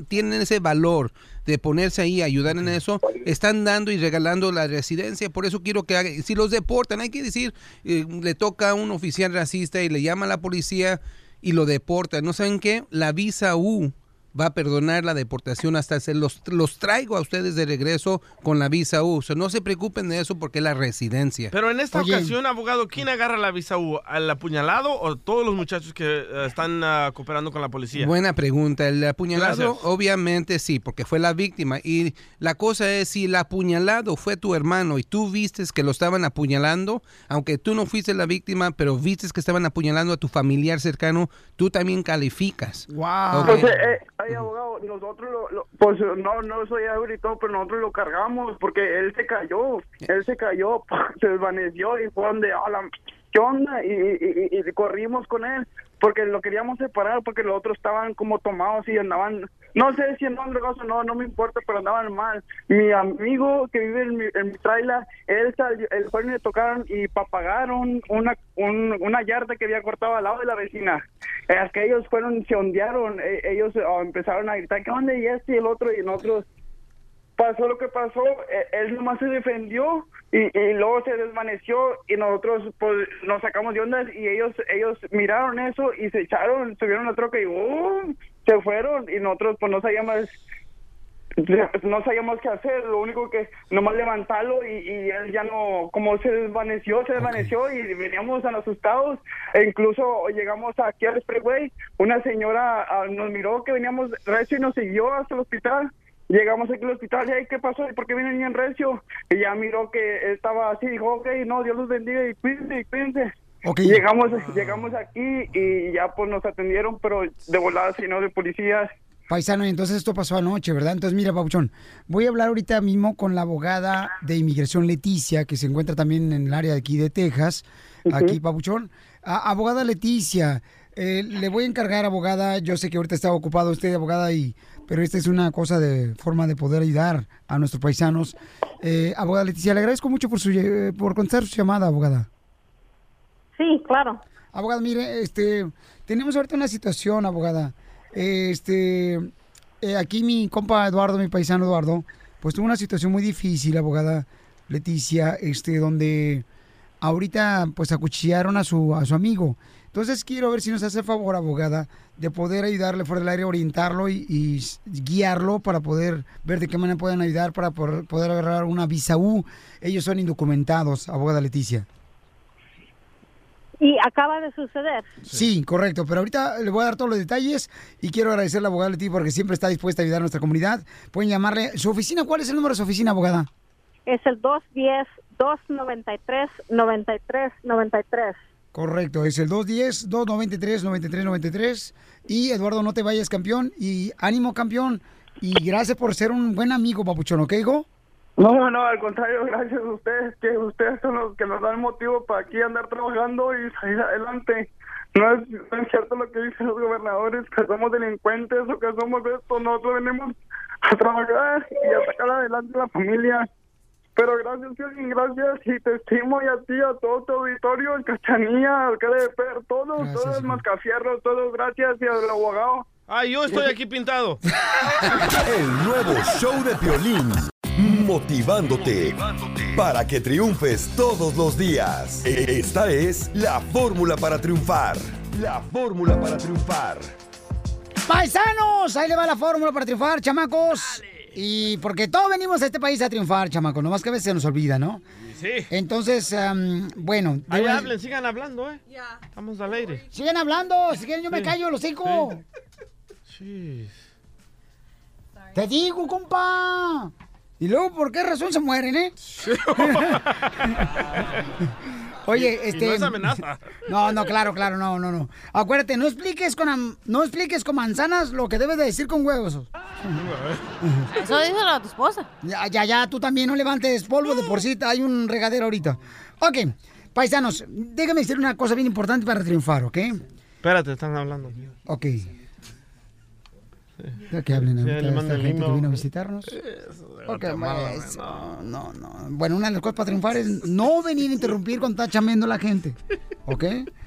tienen ese valor de ponerse ahí, ayudar en eso, están dando y regalando la residencia. Por eso quiero que haga, si los deportan, hay que decir, eh, le toca a un oficial racista y le llama a la policía y lo deportan. ¿No saben qué? La visa U va a perdonar la deportación hasta se los, los traigo a ustedes de regreso con la visa U. O sea, no se preocupen de eso porque es la residencia. Pero en esta ocasión, abogado, ¿quién agarra la visa U? ¿Al apuñalado o todos los muchachos que eh, están ah, cooperando con la policía? Buena pregunta. El apuñalado, Gracias. obviamente sí, porque fue la víctima. Y la cosa es, si el apuñalado fue tu hermano y tú vistes que lo estaban apuñalando, aunque tú no fuiste la víctima, pero vistes que estaban apuñalando a tu familiar cercano, tú también calificas. Wow. Entonces, eh, abogado, nosotros lo, lo- pues no, no soy y todo, pero nosotros lo cargamos porque él se cayó, él se cayó, se desvaneció y fue donde, "Ah, la- ¿qué onda? Y, y- y- y corrimos con él porque lo queríamos separar porque los otros estaban como tomados y andaban, no sé si andaban drogados o no, no me importa, pero andaban mal. Mi amigo que vive en mi, en mi trailer, él salió, el joven le tocaron y papagaron una, un- una yarda que había cortado al lado de la vecina. Es que ellos fueron, se ondearon, e- ellos ah, empezaron a gritar, ¿qué onda? Y este y el otro, y nosotros pasó lo que pasó, eh, él nomás se defendió y, y luego se desvaneció y nosotros pues nos sacamos de ondas y ellos ellos miraron eso y se echaron, subieron la troca y ¡uh! Se fueron y nosotros pues no sabíamos no sabíamos qué hacer, lo único que nomás levantarlo y, y él ya no, como se desvaneció, se desvaneció y veníamos tan asustados e incluso llegamos aquí al Expressway, una señora ah, nos miró que veníamos recio y nos siguió hasta el hospital. Llegamos aquí al hospital y ahí, ¿qué pasó? ¿Y por qué viene niña en recio? Y ya miró que estaba así, dijo, ok, no, Dios los bendiga y cuídense y cuídense. Ok. Llegamos, llegamos aquí y ya pues nos atendieron, pero de volada, sino de policías. Paisano, y entonces esto pasó anoche, ¿verdad? Entonces, mira, Papuchón, voy a hablar ahorita mismo con la abogada de inmigración Leticia, que se encuentra también en el área de aquí de Texas. Aquí, Papuchón. Ah, abogada Leticia, eh, le voy a encargar, abogada, yo sé que ahorita está ocupado usted, abogada, y pero esta es una cosa de forma de poder ayudar a nuestros paisanos. Eh, abogada Leticia, le agradezco mucho por, su, eh, por contestar su llamada, abogada. Sí, claro. Abogada, mire, este, tenemos ahorita una situación, abogada. Este, eh, aquí mi compa Eduardo, mi paisano Eduardo, pues tuvo una situación muy difícil, abogada Leticia, este, donde ahorita pues acuchillaron a su, a su amigo. Entonces quiero ver si nos hace favor, abogada, de poder ayudarle fuera del aire, orientarlo y, guiarlo para poder ver de qué manera pueden ayudar para poder agarrar una visa U. Ellos son indocumentados, abogada Leticia. Y acaba de suceder. Sí, correcto. Pero ahorita le voy a dar todos los detalles y quiero agradecerle a la abogada Leti porque siempre está dispuesta a ayudar a nuestra comunidad. Pueden llamarle. ¿Su oficina? ¿Cuál es el número de su oficina, abogada? Es el 210-293-9393. Correcto, es el 210-293-9393. Y Eduardo, no te vayas, campeón. Y ánimo, campeón. Y gracias por ser un buen amigo, papuchón, ¿ok, hijo? No, no, al contrario, gracias a ustedes, que ustedes son los que nos dan motivo para aquí andar trabajando y salir adelante. No es, no es cierto lo que dicen los gobernadores, que somos delincuentes o que somos esto, nosotros venimos a trabajar y a sacar adelante la familia. Pero gracias, Piolín, gracias, y te estimo y a ti, a todo tu auditorio, el Cachanilla, al KDP, todos, todos, Mascafierros, todos, gracias, y al abogado. Ah, yo estoy aquí pintado. El nuevo show de Piolín. Motivándote para que triunfes todos los días. Esta es la fórmula para triunfar. La fórmula para triunfar. ¡Paisanos! Ahí le va la fórmula para triunfar, chamacos. Y porque todos venimos a este país a triunfar, chamacos. Nomás que a veces se nos olvida, ¿no? Sí. Entonces, am, bueno. Ahí debo- hablen, sigan hablando, ¿eh? Estamos al aire. Sigan hablando. Si quieren, yo me callo, los hijos. Sí. Te digo, compa. Y luego, ¿por qué razón se mueren, eh? Oye, Y- y este. no es amenaza. No, no, claro, claro, no, no, no. Acuérdate, no expliques con am- no expliques con manzanas lo que debes de decir con huevos. Eso díselo a tu esposa. Ya, ya, ya, tú también no levantes polvo de por sí, hay un regadero ahorita. Ok, paisanos, déjame decir una cosa bien importante para triunfar, ¿ok? Espérate, están hablando. Ok. Ya que hablen Sí, ahorita mando esta gente que vino a visitarnos. Ok, Guatemala, eso, no, no. Bueno, una de las cosas para triunfar es no venir a interrumpir cuando está chameando la gente. ¿Ok?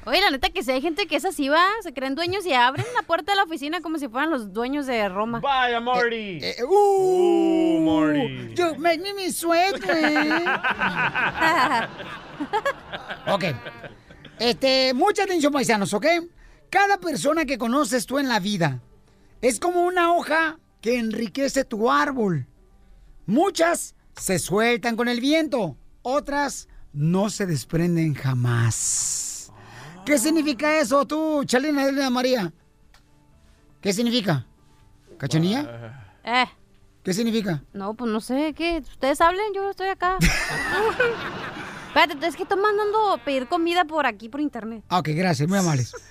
Oye, la neta que si hay gente que es así, va, se creen dueños y abren la puerta de la oficina como si fueran los dueños de Roma. Vaya, Marty. uh, Marty. You make me me sweat, ok. Este, mucha atención, paisanos, ¿ok? Cada persona que conoces tú en la vida es como una hoja que enriquece tu árbol. Muchas se sueltan con el viento, otras no se desprenden jamás. ¿Qué significa eso tú, Chalina Elena María? ¿Qué significa? ¿Cachanilla? Eh, ¿Qué significa? no, pues no sé, ¿qué? Ustedes hablen, yo estoy acá. Espérate, es que estoy mandando a pedir comida por aquí, por internet. Ah, Ok, gracias, muy amables.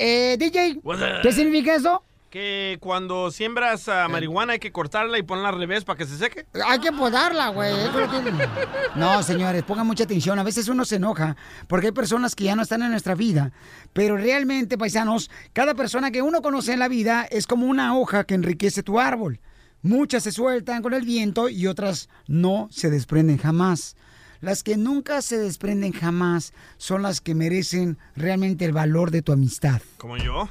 Eh, DJ? ¿qué significa eso? Que cuando siembras ah, marihuana hay que cortarla y ponerla al revés para que se seque. Hay que podarla, güey. No, señores, pongan mucha atención. A veces uno se enoja porque hay personas que ya no están en nuestra vida. Pero realmente, paisanos, cada persona que uno conoce en la vida es como una hoja que enriquece tu árbol. Muchas se sueltan con el viento y otras no se desprenden jamás. Las que nunca se desprenden jamás son las que merecen realmente el valor de tu amistad. Como yo.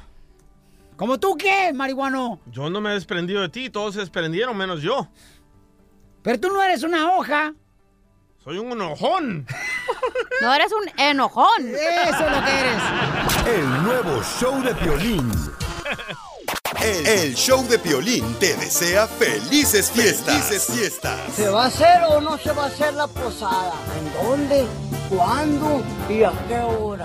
¿Como tú qué, marihuano? Yo no me he desprendido de ti, todos se desprendieron, menos yo. Pero tú no eres una hoja. Soy un enojón. No, eres un enojón. Eso es lo que eres. El nuevo show de Piolín. El, el show de Piolín te desea felices fiestas. Felices fiestas. ¿Se va a hacer o no se va a hacer la posada? ¿En dónde? ¿Cuándo? ¿Y a qué hora?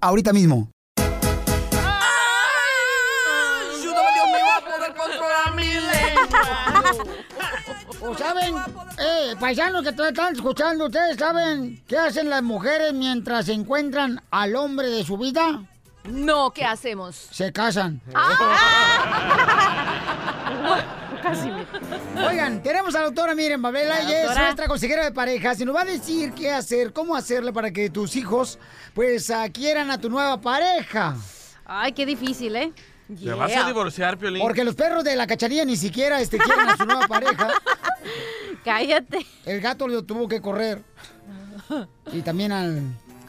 ahorita mismo. ¿O saben, eh, paisanos que están escuchando, ustedes saben qué hacen las mujeres mientras se encuentran al hombre de su vida? No, ¿qué hacemos? Se casan. Casi. Oigan, tenemos a la doctora Miren Babela, La ella es doctora. nuestra consejera de parejas y nos va a decir qué hacer, cómo hacerle para que tus hijos, pues, ah, quieran a tu nueva pareja. Ay, qué difícil, ¿eh? ¿Te vas a divorciar, Piolín? Porque los perros de la cacharilla ni siquiera este, quieren a su nueva pareja. Cállate. El gato lo tuvo que correr. Y también al,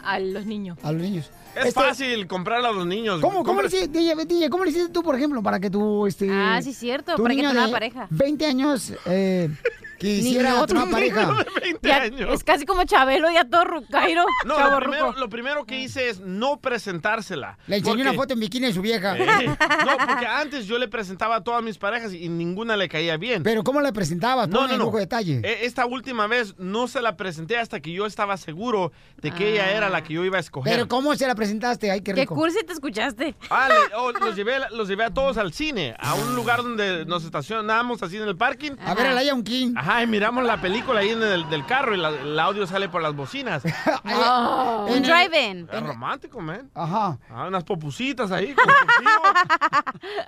A los niños. a los niños. Es Este, fácil comprarle a los niños. ¿Cómo, cómo, le hiciste, DJ, DJ, ¿cómo le hiciste tú, por ejemplo, para que tú, este... Ah, sí, cierto, tu para que tu de pareja. 20 años eh, quisiera a nueva otro pareja. niño de 20 Ya, años. es casi como Chabelo, ya todo rucairo. No, lo primero, ruco. lo primero que hice es no presentársela. Le enseñé Porque- una foto en bikini de su vieja. Eh, No, porque antes yo le presentaba a todas mis parejas y ninguna le caía bien. Pero ¿cómo le presentabas? No, Ponle no, no. lujo de detalle. E- Esta última vez no se la presenté hasta que yo estaba seguro de que ella era la que yo iba a escoger. Pero ¿cómo se la presentaste? Ay, qué Qué rico. cursi te escuchaste. Ah, le- oh, los, llevé, los llevé a todos al cine, a un lugar donde nos estacionamos así en el parking. A ver a la Lion King. Ajá, y miramos la película ahí en el del carro y la- el audio sale por las bocinas. No. Un drive-in. Es romántico, man. Ajá. Ah, unas popusitas ahí.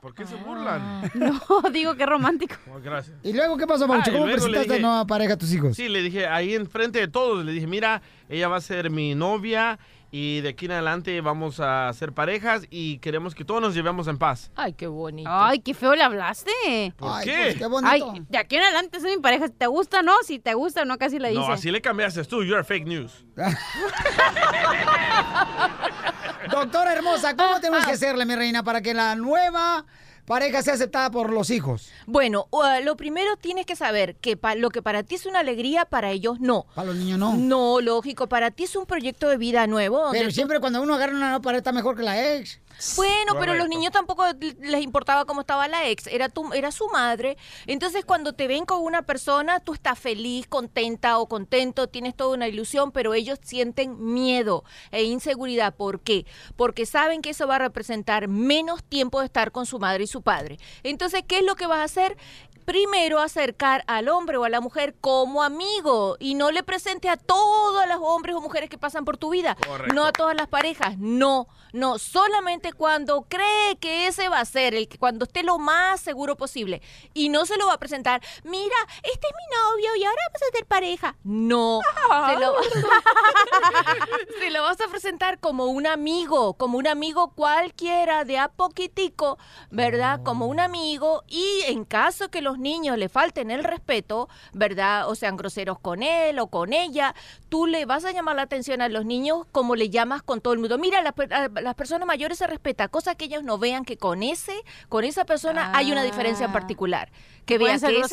¿Por qué se burlan? No, digo que romántico. Oh, gracias. ¿Y luego qué pasó, Paucho? Ah, ¿Cómo presentaste a dije- la nueva pareja a tus hijos? Sí, le dije ahí enfrente de todos, le dije, mira, ella va a ser mi novia y de aquí en adelante vamos a ser parejas y queremos que todos nos llevemos en paz. Ay, qué bonito. Ay, qué feo le hablaste. ¿Por Ay, qué? pues, qué bonito. Ay, de aquí en adelante es mi pareja. Si te gusta, no. Si te gusta, no, casi le dice. No, así le cambiaste tú, you're fake news. Doctora hermosa, ¿cómo tenemos que hacerle, mi reina, para que la nueva pareja sea aceptada por los hijos? Bueno, uh, lo primero tienes que saber que pa- lo que para ti es una alegría, para ellos no. Para los niños no. No, lógico, para ti es un proyecto de vida nuevo. Pero tú- siempre cuando uno agarra una nueva pareja está mejor que la ex. Bueno, pero los niños tampoco les importaba cómo estaba la ex, era tu, era su madre. Entonces, cuando te ven con una persona, tú estás feliz, contenta o contento, tienes toda una ilusión, pero ellos sienten miedo e inseguridad. ¿Por qué? Porque saben que eso va a representar menos tiempo de estar con su madre y su padre. Entonces, ¿qué es lo que vas a hacer? Primero acercar al hombre o a la mujer como amigo y no le presente a todos los hombres o mujeres que pasan por tu vida, Correcto. no a todas las parejas, no, no, solamente cuando cree que ese va a ser, el que cuando esté lo más seguro posible y no se lo va a presentar, mira, este es mi novio y ahora vamos a ser pareja. No, se lo, se lo vas a presentar como un amigo, como un amigo cualquiera de a poquitico, ¿verdad? Como un amigo y en caso que los niños le falten el respeto, ¿verdad? O sean groseros con él o con ella, tú le vas a llamar la atención a los niños como le llamas con todo el mundo. Mira, las, per- a las personas mayores se respeta, cosa que ellos no vean que con ese, con esa persona hay una diferencia en particular. Que vean ser que es-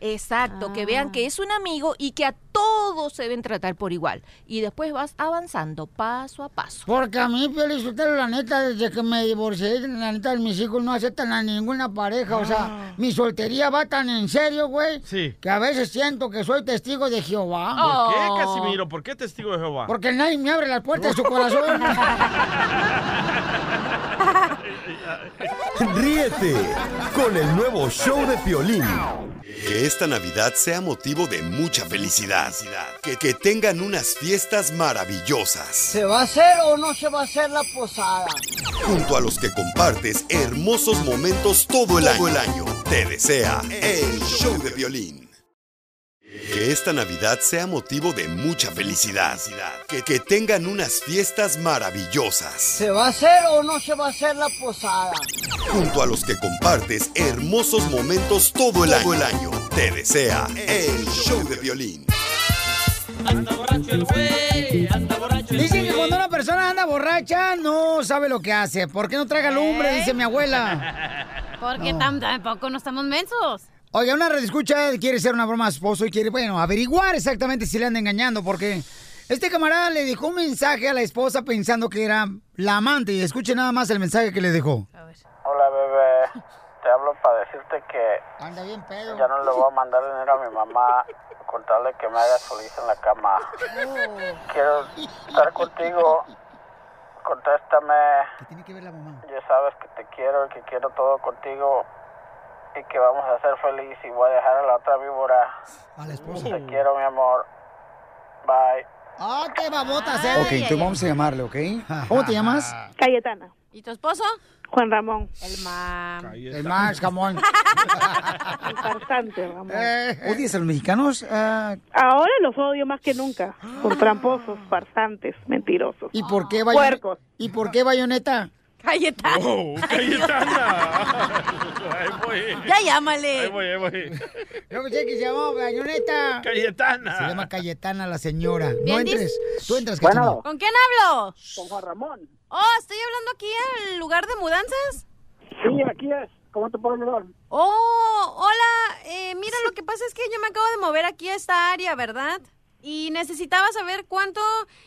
Exacto, que vean que es un amigo y que a todos se deben tratar por igual. Y después vas avanzando paso a paso. Porque a mí, Felicitero, la neta, desde que me divorcié, la neta, mis hijos no aceptan a ninguna pareja. O sea, mi soltería va tan en serio, güey, Sí. que a veces siento que soy testigo de Jehová. ¿Por qué, Casimiro? ¿Por qué testigo de Jehová? Porque nadie me abre las puertas de su corazón. Ríete con el nuevo show de Piolín. Que esta Navidad sea motivo de mucha felicidad. Que, que tengan unas fiestas maravillosas. ¿Se va a hacer o no se va a hacer la posada? Junto a los que compartes hermosos momentos todo el año. Todo el año. Te desea el show de violín. Que esta Navidad sea motivo de mucha felicidad. Que, que tengan unas fiestas maravillosas. ¿Se va a hacer o no se va a hacer la posada? Junto a los que compartes hermosos momentos todo el año. Todo el año. Te desea el show de violín. Dicen que cuando una persona anda borracha no sabe lo que hace. ¿Por qué no traga lumbre? Dice mi abuela. Porque No. tam- tampoco no estamos mensos. Oiga, una red escucha quiere hacer una broma a su esposo y quiere, bueno, averiguar exactamente si le anda engañando, porque este camarada le dejó un mensaje a la esposa pensando que era la amante. Y escuche nada más el mensaje que le dejó. Hola bebé, te hablo para decirte que Anda bien pedo. ya no le voy a mandar dinero a mi mamá con tal de que me hagas feliz en la cama. Quiero estar contigo, contéstame. Ya sabes que te quiero y que quiero todo contigo y que vamos a ser feliz y voy a dejar a la otra víbora. A la esposa. Te quiero mi amor. Bye. ¡Ah, qué babotas eres! Ok, entonces vamos a llamarle, ¿ok? ¿Cómo te llamas? Cayetana. ¿Y tu esposo? Juan Ramón. El ma... El más jamón. Bastante, Ramón. ¿Odias a los mexicanos? Ah, Ahora los odio más que nunca. Por tramposos, farsantes, mentirosos. ¿Y por qué bayoneta? ¿Y por qué bayoneta? Cayetana. Oh, Ahí voy. Ya llámale. Ahí voy, ahí voy. Yo pensé que se llamaba bayoneta. Cayetana. Se llama Cayetana la señora. No Bien, entres. Tú entras, Bueno. ¿Con quién hablo? Con Juan Ramón. Oh, estoy hablando aquí al lugar de mudanzas. Sí, aquí es. ¿Cómo te puedo ayudar? Oh, hola. Eh, mira, lo que pasa es que yo me acabo de mover aquí a esta área, ¿verdad? Y necesitaba saber cuánto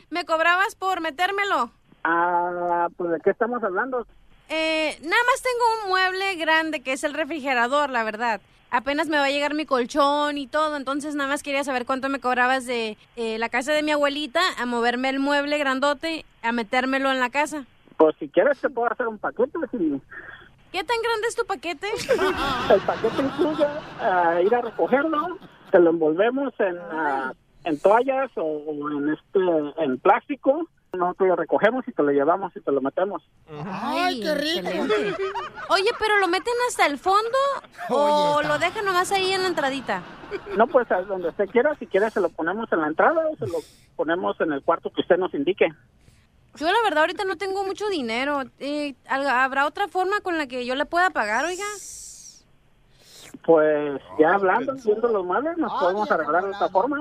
me cobrabas por metérmelo. Ah, pues de qué estamos hablando. Eh, nada más tengo un mueble grande que es el refrigerador, la verdad. Apenas me va a llegar mi colchón y todo, entonces nada más quería saber cuánto me cobrabas de eh, la casa de mi abuelita a moverme el mueble grandote a metérmelo en la casa. Pues si quieres te puedo hacer un paquete. Si ¿Qué tan grande es tu paquete? el paquete incluye ah, ir a recogerlo, te lo envolvemos en, ah, en toallas o, o en este en plástico. Nosotros lo recogemos y te lo llevamos y te lo metemos. Ay, qué rico. Oye, pero ¿lo meten hasta el fondo o lo dejan nomás ahí en la entradita? No, pues a donde usted quiera, si quiere se lo ponemos en la entrada o se lo ponemos en el cuarto que usted nos indique. Yo la verdad ahorita no tengo mucho dinero. Eh, ¿al- ¿Habrá otra forma con la que yo le pueda pagar, oiga? Pues ya hablando, viendo los muebles, nos podemos arreglar de esta forma.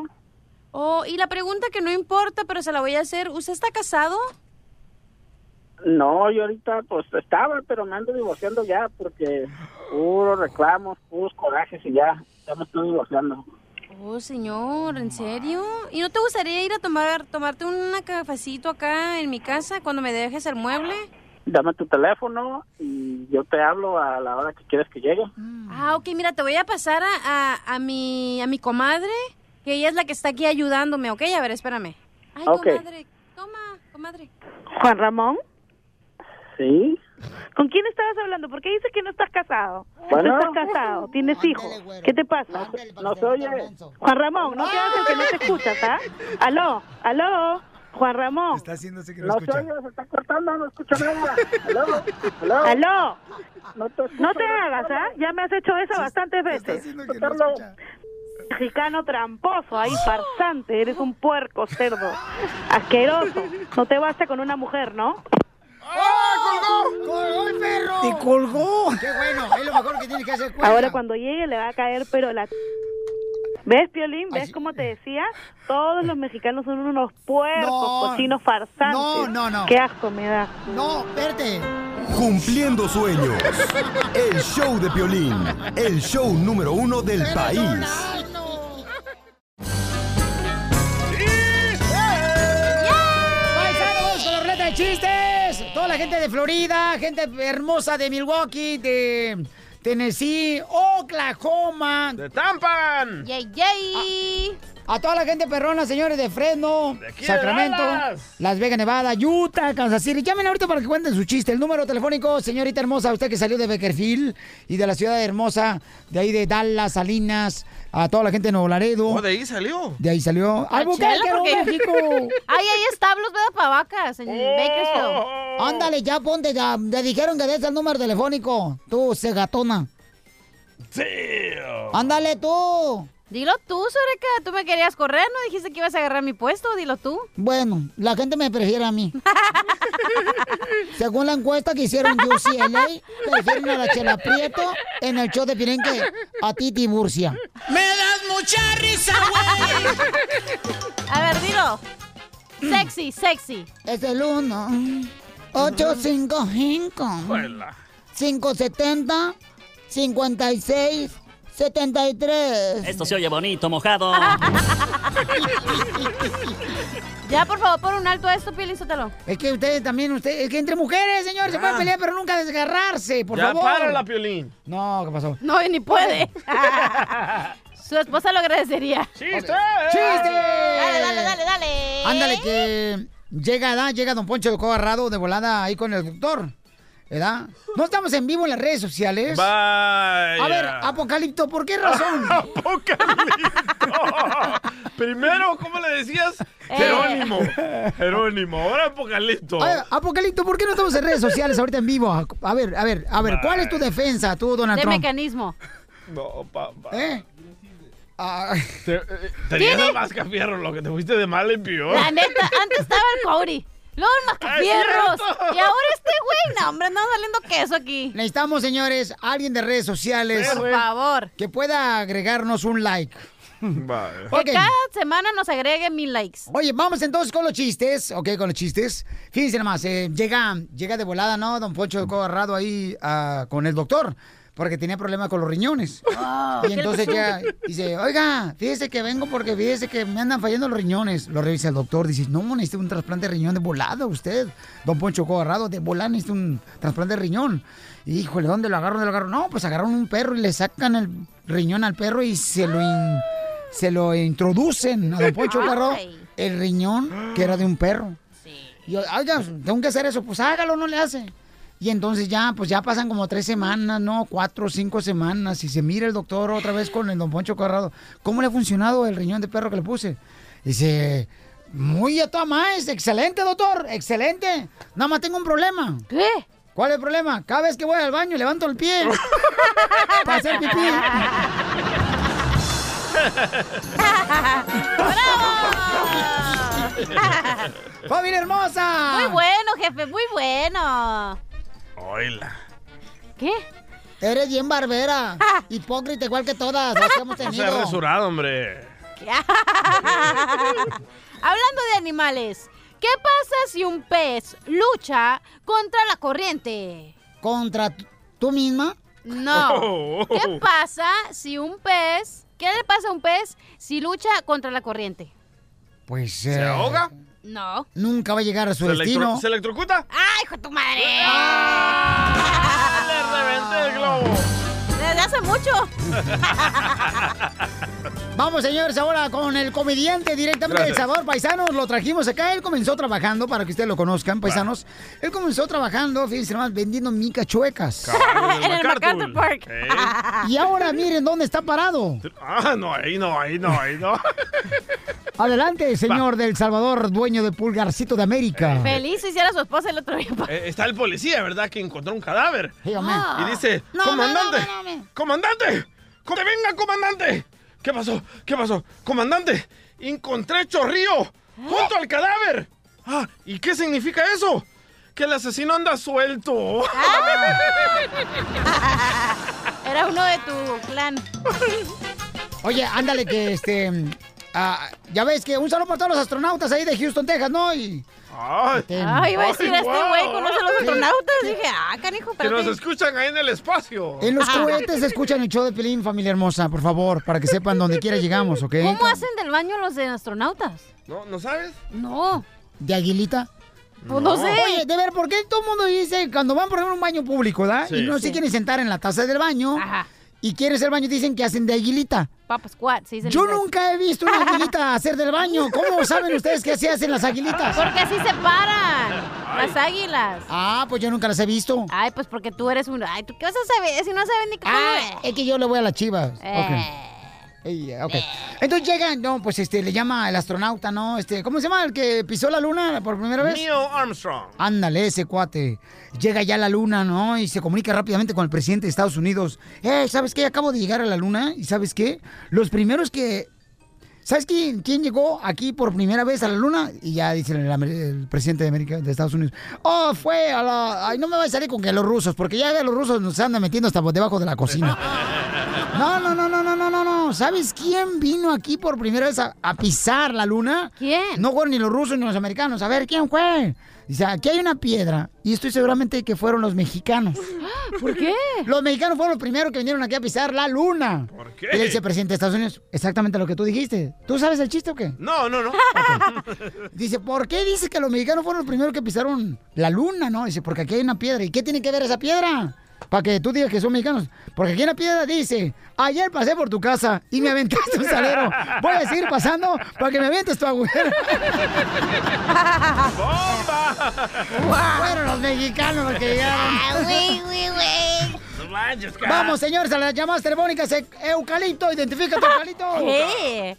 Oh, y la pregunta que no importa, pero se la voy a hacer. ¿Usted está casado? No, yo ahorita pues estaba, pero me ando divorciando ya porque puros reclamos, puros corajes y ya, ya me estoy divorciando. Oh, señor, ¿en serio? ¿Y no te gustaría ir a tomar tomarte un cafecito acá en mi casa cuando me dejes el mueble? Dame tu teléfono y yo te hablo a la hora que quieres que llegue. Ah, ok, mira, te voy a pasar a, a, a mi, a mi comadre, que ella es la que está aquí ayudándome, ¿ok? A ver, espérame. Ay, Ok. comadre, toma, comadre. Juan Ramón, Sí. ¿con quién estabas hablando? ¿Por qué dices que no estás casado? Bueno. ¿No estás casado? ¿Tienes hijos? ¿Qué te pasa? No se oye. Juan Ramón, no te hagas el que no te escuchas, ¿ah? Aló, aló, Juan Ramón. Está haciéndose que No se oye, se está cortando, no escucho nada. Aló, aló. Aló. No te, escucho, No te hagas, ¿ah? Ya me has hecho eso bastantes veces. Mexicano tramposo, ahí farsante, eres un puerco cerdo, asqueroso. No te basta con una mujer, ¿no? ¡Oh, colgó! ¡Colgó el perro! ¡Te colgó! ¡Qué bueno! Es lo mejor que tienes que hacer. cuelga. Ahora cuando llegue le va a caer, pero la... ¿Ves, Piolín? ¿Ves cómo te decía? Todos los mexicanos son unos puercos, No. cochinos farsantes. No, no, no. Qué asco me da. No, verte. Cumpliendo sueños. El show de Piolín. El show número uno del país. Chistes! Toda la gente de Florida, gente hermosa de Milwaukee, de Tennessee, Oklahoma. ¡De Tampan! ¡Yay, yay! A toda la gente perrona, señores de Fresno, de Sacramento, Dallas. Las Vegas, Nevada, Utah, Kansas City. Llamen ahorita para que cuenten su chiste. El número telefónico, señorita hermosa, usted que salió de Beckerfield y de la ciudad hermosa, de ahí de Dallas, Salinas, a toda la gente de Nuevo Laredo. Oh, de ahí salió. De ahí salió. Albuquerque, México. Ay, hay establos, ¿verdad? Para vacas en Bakersfield. Ándale, ya ponte, ya. Me dijeron que des el número telefónico. Tú, cegatona. Sí. Ándale tú. Dilo tú, Soreca. Tú me querías correr, ¿no? Dijiste que ibas a agarrar mi puesto. Dilo tú. Bueno, la gente me prefiere a mí. Según la encuesta que hicieron UCLA, prefieren a la Chela Prieto en el show de Piren que a ti, Tiburcia. Me das mucha risa, güey. A ver, dilo. Sexy, sexy. Es el 1 855 570 56 73 Esto se oye bonito, mojado. Ya, por favor, pon un alto a esto, Pielín, sótelo. Es que ustedes también, ustedes, es que entre mujeres, señores, se pueden pelear, pero nunca desgarrarse, por ya favor. para la Piolín. No, ¿qué pasó? No, ni puede. Su esposa lo agradecería. ¡Chiste! ¡Chiste! Dale, dale, dale, dale. Ándale, que llega, ¿verdad? Llega Don Poncho de Cogarrado de volada ahí con el doctor. ¿Verdad? No estamos en vivo en las redes sociales. Vaya. A ver, Apocalipto, ¿por qué razón? Primero, ¿cómo le decías? Eh. Jerónimo. Jerónimo. Ahora Apocalipto. A ver, Apocalipto, ¿por qué no estamos en redes sociales ahorita en vivo? A ver, a ver, a ver, ¿cuál es tu defensa, tú, Donald De Trump? mecanismo. No, papá. ¿Eh? Ah, Te, eh, tenías lo que te fuiste de mal en peor. La neta, antes estaba el Cody. El Mascafierros. cierto. Y ahora este güey, no, hombre, no valiendo queso aquí. Necesitamos, señores, alguien de redes sociales. Por favor. Que pueda agregarnos un like. Vale. Que cada semana nos agregue mil likes. Oye, vamos entonces con los chistes, ok, con los chistes. Fíjense nomás, eh, llega, llega de volada, ¿no? Don Poncho Cogarrado ahí ah, con el doctor, porque tenía problemas con los riñones. Oh, y ¿qué le entonces ya dice, oiga, fíjese que vengo porque fíjese que me andan fallando los riñones. Lo revisa el doctor, dice, no, necesita un trasplante de riñón de volada usted. Don Poncho Cogarrado, de volada necesita un trasplante de riñón. Y, híjole, ¿dónde lo agarro? ¿Dónde lo agarro? No, pues agarraron un perro y le sacan el riñón al perro y se lo, in- se lo introducen a Don Poncho Cogarrado el riñón que era de un perro. Y yo, oiga, tengo que hacer eso, pues hágalo, no le hace. Y entonces ya, pues ya pasan como tres semanas, ¿no? Cuatro cinco semanas. Y se mira el doctor otra vez con el don Poncho Corrado. ¿Cómo le ha funcionado el riñón de perro que le puse? Dice, muy a toda más, excelente, doctor, excelente. Nada más tengo un problema. ¿Qué? ¿Cuál es el problema? Cada vez que voy al baño levanto el pie para hacer pipí. ¡Familia hermosa! Muy bueno, jefe, muy bueno. Oila. ¿Qué? Eres bien barbera. Hipócrita igual que todas las que hemos tenido. resurado, hombre. Hablando de animales, ¿qué pasa si un pez lucha contra la corriente? ¿Contra tú misma? No. Oh. ¿Qué pasa si un pez... ¿Qué le pasa a un pez si lucha contra la corriente? Pues. ¿Se ahoga? No. Nunca va a llegar a su ¿Se, destino. electro- ¿Se electrocuta? ¡Ay, hijo de tu madre! ¡Le reventé el globo! Desde hace mucho. Vamos, señores, ahora con el comediante directamente del. Salvador Paisanos. Lo trajimos acá. Él comenzó trabajando, para que ustedes lo conozcan, paisanos. Él comenzó trabajando, fíjense nomás, vendiendo micas chuecas. en el MacArthur Park. Y ahora miren dónde está parado. Ah, no, ahí no, ahí no, ahí no. Adelante, señor del Salvador, dueño de Pulgarcito de América. Feliz hiciera su esposa el otro día. Eh, está el policía, ¿verdad? Que encontró un cadáver. Sí. Y dice, No, comandante, no, no, no, no. comandante, ¡Que venga, comandante! ¿Qué pasó? ¿Qué pasó? Comandante, encontré chorrío junto al cadáver. Ah, ¿y qué significa eso? Que el asesino anda suelto. Era uno de tu clan. Oye, ándale que este. Ah, ya ves que un saludo para todos los astronautas ahí de Houston, Texas, ¿no? Y. este, Ay, iba a decir, Ay, este güey conoce a los Sí. astronautas. Dije, ah, canijo, que pero. nos escuchan ahí en el espacio. En los cohetes escuchan el show de Pelín, familia hermosa, por favor, para que sepan dónde quiera llegamos, ¿ok? ¿Cómo hacen del baño los de astronautas? ¿No, ¿No sabes? No. ¿De aguilita? Pues no sé. Oye, de ver, ¿por qué todo el mundo dice cuando van por ejemplo, a un baño público, ¿verdad? Sí. y no se Sí. quieren sentar en la taza del baño. Y quieren hacer baño, dicen que hacen de aguilita. Papa Squat, se dice Yo inglés. nunca he visto una aguilita hacer del baño. ¿Cómo saben ustedes que así hacen las aguilitas? Porque así se paran las águilas. Ah, pues yo nunca las he visto. Ay, pues porque tú eres un... Ay, ¿tú qué vas a saber si no sabes ni cómo Ah, es que yo le voy a las chivas. Eh. Ok. Ey, ok. Entonces llega, no, pues este, le llama el astronauta, ¿no? Este, ¿cómo se llama? El que pisó la luna por primera vez. Neil Armstrong. Ándale, ese cuate. Llega ya a la luna, ¿no? Y se comunica rápidamente con el presidente de Estados Unidos. Eh, ¿sabes qué? Acabo de llegar a la luna. ¿Y sabes qué? Los primeros que... ¿Sabes quién, quién llegó aquí por primera vez a la luna? Y ya dice el, presidente de América, de Estados Unidos. Oh, fue a la... Ay, no me va a salir con que los rusos, porque ya los rusos nos andan metiendo hasta debajo de la cocina. No, no, no, no, no, ¿Sabes quién vino aquí por primera vez a, a pisar la luna? ¿Quién? No fueron ni los rusos ni los americanos. A ver, ¿quién fue? Dice, aquí hay una piedra y estoy seguramente que fueron los mexicanos. ¿Por qué? Los mexicanos fueron los primeros que vinieron aquí a pisar la luna. ¿Por qué? Y le dice presidente de Estados Unidos, exactamente lo que tú dijiste. ¿Tú sabes el chiste o qué? No, no, no. Dice, ¿por qué dice que los mexicanos fueron los primeros que pisaron la luna, no? Dice, porque aquí hay una piedra. ¿Y qué tiene que ver esa piedra? Para que tú digas que son mexicanos. Porque aquí en la piedra dice, ayer pasé por tu casa y me aventaste un salero. Voy a seguir pasando para que me avientes tu agujero. Fueron los mexicanos los que llegaron. No manches, cara. Vamos, señores, a las llamadas telefónicas. E- Eucalipto, identifícate, Eucalipto. ¿Qué?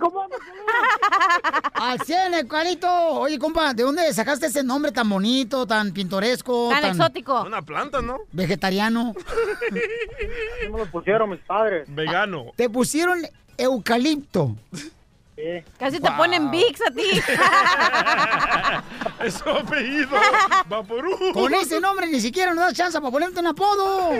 ¿cómo andas, Al 100, Eucalipto. Oye, compa, ¿de dónde sacaste ese nombre tan bonito, tan pintoresco? Tan exótico. Una planta, ¿no? Vegetariano. me lo pusieron mis padres. Vegano. Te pusieron eucalipto. Casi te ponen VIX a ti. Es su apellido. Vaporú. Con ese nombre ni siquiera nos das chance para ponerte un apodo.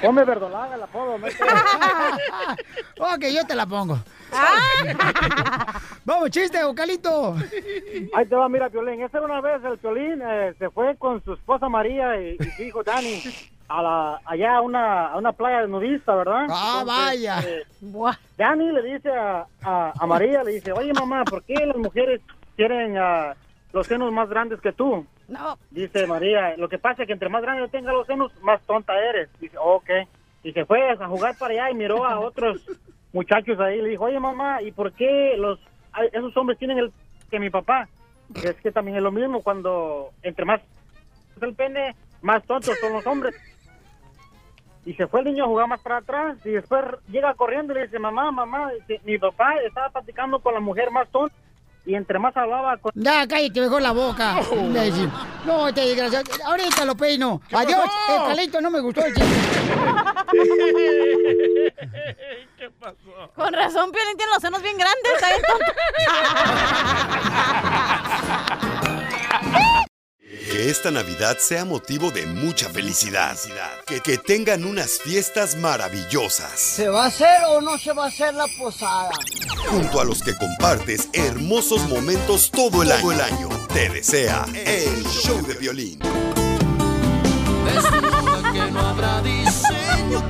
Ponme verdolaga el apodo. ok, yo te la pongo. Vamos, chiste, eucalipto. Ahí te va, mira, Piolín. Esa era una vez el Piolín eh, se fue con su esposa María y, y su hijo Dani a la, allá a una, a una playa nudista, ¿verdad? Ah, vaya. eh, Dani le dice a, a, a María, le dice, oye mamá, ¿por qué las mujeres tienen ah, los senos más grandes que tú? No. Dice María, lo que pasa es que entre más grande tenga los senos, más tonta eres. Dice, ok. Y se fue a jugar para allá y miró a otros muchachos ahí. Le dijo, oye mamá, ¿y por qué los esos hombres tienen el que mi papá? Es que también es lo mismo cuando entre más el pene, más tontos son los hombres. Y se fue el niño a jugar más para atrás y después llega corriendo y le dice, mamá, mamá, dice, mi papá estaba platicando con la mujer más tonta y entre más hablaba con... Ya, cállate mejor la boca. No, este desgraciado. Ahorita lo peino. Adiós, pasó? eucalipto, no me gustó el chiste. ¿Qué pasó? Con razón, Piolín tiene los senos bien grandes. Está bien Que esta Navidad sea motivo de mucha felicidad. Que, que tengan unas fiestas maravillosas. ¿Se va a hacer o no se va a hacer la posada? Junto a los que compartes hermosos momentos todo el año. Todo el año. Te desea el show de violín. que no habrá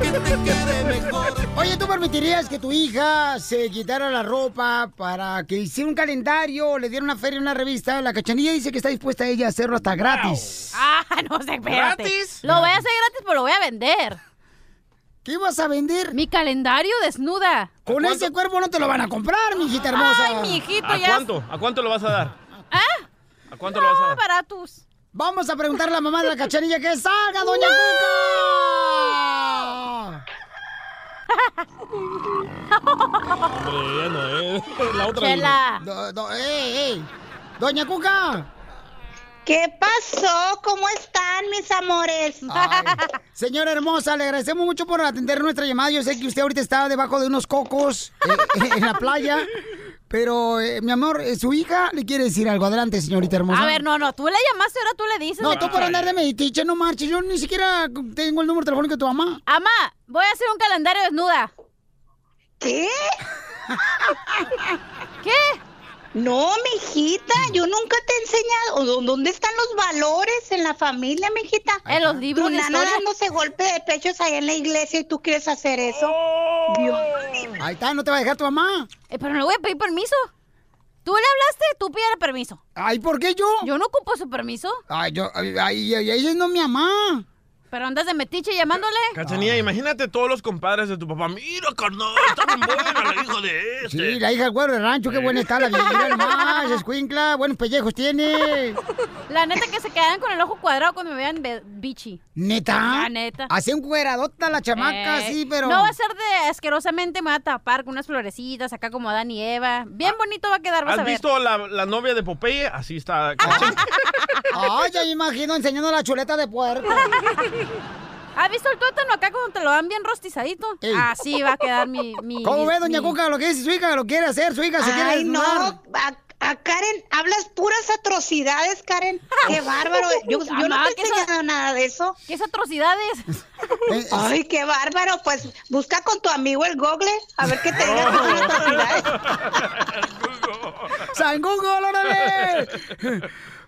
que te quede mejor. Oye, ¿tú permitirías que tu hija se quitara la ropa para que hiciera un calendario, le diera una feria, una revista? La cachanilla dice que está dispuesta ella a hacerlo hasta gratis. Ah, no sé, espérate. ¿Gratis? Lo voy a hacer gratis, pero lo voy a vender. ¿Qué vas a vender? Mi calendario desnuda. Con ese cuerpo no te lo van a comprar, mi hijita hermosa. Ay, mi hijito, ¿A ya. cuánto? ¿A cuánto lo vas a dar? ¿Ah? ¿A cuánto lo vas a No, dar? baratos. Vamos a preguntarle a la mamá de la cachanilla que salga, doña Hombre, ya no es. La otra Chela. Do- do- ey, ey. Doña Cuca. ¿Qué pasó? ¿Cómo están mis amores? Ay, señora hermosa, le agradecemos mucho por atender nuestra llamada. Yo sé que usted ahorita está debajo de unos cocos eh, en la playa. Pero, eh, mi amor, eh, su hija le quiere decir algo. Adelante, señorita hermosa. A ver, no, no, tú le llamaste, ahora tú le dices. No, tú por andar de meditiche, no marches. Yo ni siquiera tengo el número telefónico de tu mamá. Amá, voy a hacer un calendario desnuda. ¿Qué? ¿Qué? No, mijita, yo nunca te he enseñado. ¿Dó- ¿Dónde están los valores en la familia, mijita? En los libros Tu nana dándose golpe de pechos allá en la iglesia y tú quieres hacer eso. Dios. Ahí está, no te va a dejar tu mamá. Eh, pero no le voy a pedir permiso. Tú le hablaste, tú pídele permiso. Ay, ¿por qué yo? Yo no ocupo su permiso. Ay, yo, ay, ay, ay, ella no es mi mamá. Pero andas de metiche llamándole. Cachanilla, imagínate todos los compadres de tu papá. Mira, carnal, está bien buena la hija de este. Sí, la hija del güero del rancho, qué buena está la. Mira nomás, escuincla, buenos pellejos tiene. La neta que se quedan con el ojo cuadrado cuando me vean bichi. ¿Neta? La neta. Hace un cueradota la chamaca, Eh, sí, pero... No va a ser de asquerosamente, me va a tapar con unas florecitas acá como Adán y Eva. Bien bonito va a quedar, vas a ¿Has ver. visto la, la novia de Popeye? Así está. Ay, ya me imagino enseñando la chuleta de puerco. ¿Has visto el tuétano acá cuando te lo dan bien rostizadito? Así va a quedar mi... mi ¿Cómo ve, doña mi- Cuca, lo que dice su hija? Lo quiere hacer, su hija se quiere Ay, no, a, a Karen, hablas puras atrocidades, Karen. Qué bárbaro. Yo, yo no te he ¿qué es- enseñado nada de eso. ¿Qué es atrocidades? Ay, qué bárbaro. Pues busca con tu amigo el Google a ver qué te diga que son atrocidades. ¡San Google, órale!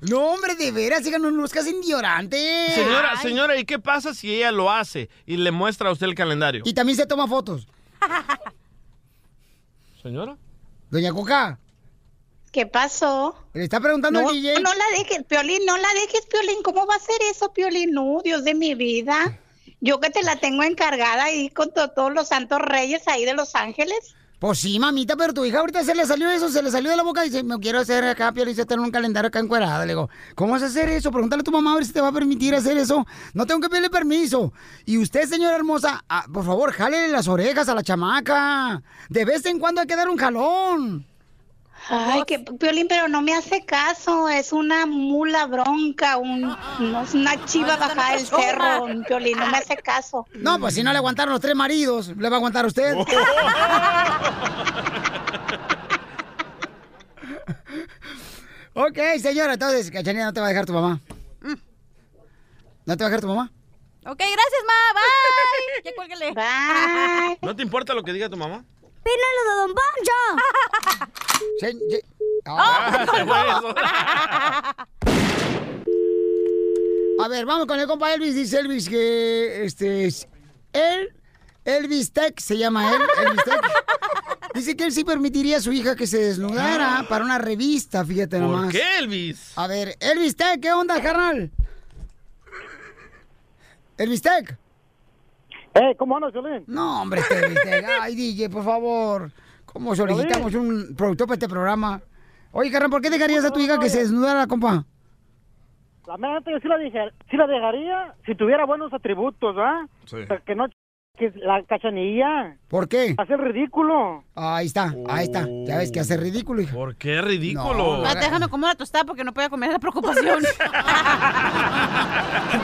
No, hombre, de veras, hija, no nos casen ignorantes. Señora, señora, ¿y qué pasa si ella lo hace y le muestra a usted el calendario? Y también se toma fotos. ¿Señora? Doña Cuca. ¿Qué pasó? Le está preguntando No, al DJ. no la dejes, Piolín, no la dejes, Piolín. ¿Cómo va a ser eso, Piolín? No, Dios de mi vida. Yo que te la tengo encargada ahí con to- todos los santos reyes ahí de Los Ángeles. Pues sí, mamita, pero tu hija ahorita se le salió eso, se le salió de la boca y dice, me quiero hacer acá, Piolín, se tener un calendario acá encuerada. Le digo, ¿cómo vas a hacer eso? Pregúntale a tu mamá a ver si te va a permitir hacer eso. No tengo que pedirle permiso. Y usted, señora hermosa, ah, por favor, jálele las orejas a la chamaca. De vez en cuando hay que dar un jalón. Ay, que Piolín, pero no me hace caso. Es una mula bronca, un, no, es una chiva bajada del cerro. Piolín, no me hace caso. No, pues si no le aguantaron los tres maridos, le va a aguantar a usted. ok, señora, entonces, Cachanilla, no te va a dejar tu mamá. ¿No te va a dejar tu mamá? Ok, gracias, ma. Bye. Ya cuélguele. Bye. ¿No te importa lo que diga tu mamá? ¡Pínalo de Don Poncho! Se- se- Ah, se fue eso. A ver, vamos con el compa Elvis. Dice Elvis que este es él, Elvis Tech se llama él, Elvis Tech. Dice que él sí permitiría a su hija que se desnudara para una revista, fíjate ¿Por nomás. qué, Elvis? A ver, Elvis Tech, ¿qué onda, carnal? Elvis Tech. Eh, ¿cómo andas, Violín? No, hombre, este Elvis Tech. Ay, DJ, por favor. ¿Cómo solicitamos un productor para este programa? Oye, carnal, ¿por qué dejarías a tu hija que se desnudara, compa? La neta, yo sí la, dije, sí la dejaría si tuviera buenos atributos, ¿ah? Sí. Pero Que no que es la cachanilla. ¿Por qué? Hace ridículo. Ahí está, ahí está. Ya ves que hace ridículo, hija. ¿Por qué ridículo? Déjame comer una tostada porque no podía comer la preocupación.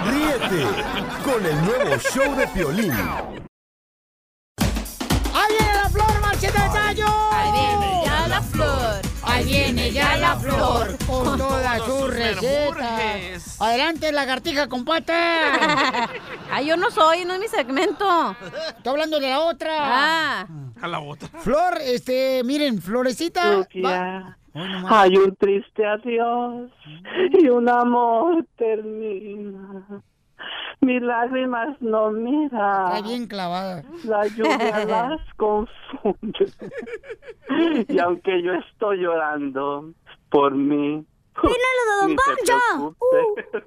Ríete con el nuevo show de Piolín. ¡Ahí viene la flor, marcheta de tallo! Viene ya la flor. Con todas sus recetas. Adelante, lagartija con pata. Ay, yo no soy, no es mi segmento. Estoy hablando de la otra. Ah. A la otra. Flor, este, miren, Florecita. Lucía, Hay un triste adiós y un amor termina. Mis lágrimas no miran. Está bien clavada. La lluvia las confunde. Y aunque yo estoy llorando por mí. Don te Poncho! preocupes.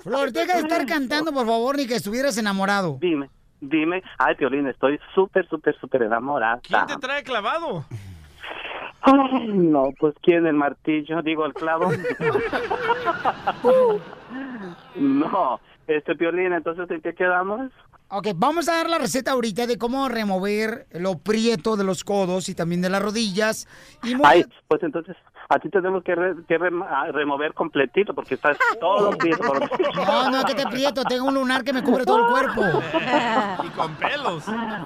Flor, deja de estar cantando, por favor, ni que estuvieras enamorado. Dime, dime. Ay, Piolín, estoy súper, súper, súper enamorada. ¿Quién te trae clavado? Ay, no, pues ¿quién? ¿El martillo? Digo, el clavo. no, este Piolín, entonces ¿en qué quedamos? Ok, vamos a dar la receta ahorita de cómo remover lo prieto de los codos y también de las rodillas. Y muy- Ay, pues entonces a ti tenemos que, re- que remover completito porque estás todo prieto. por- No, no, que te prieto, tengo un lunar que me cubre todo el cuerpo. Y con pelos.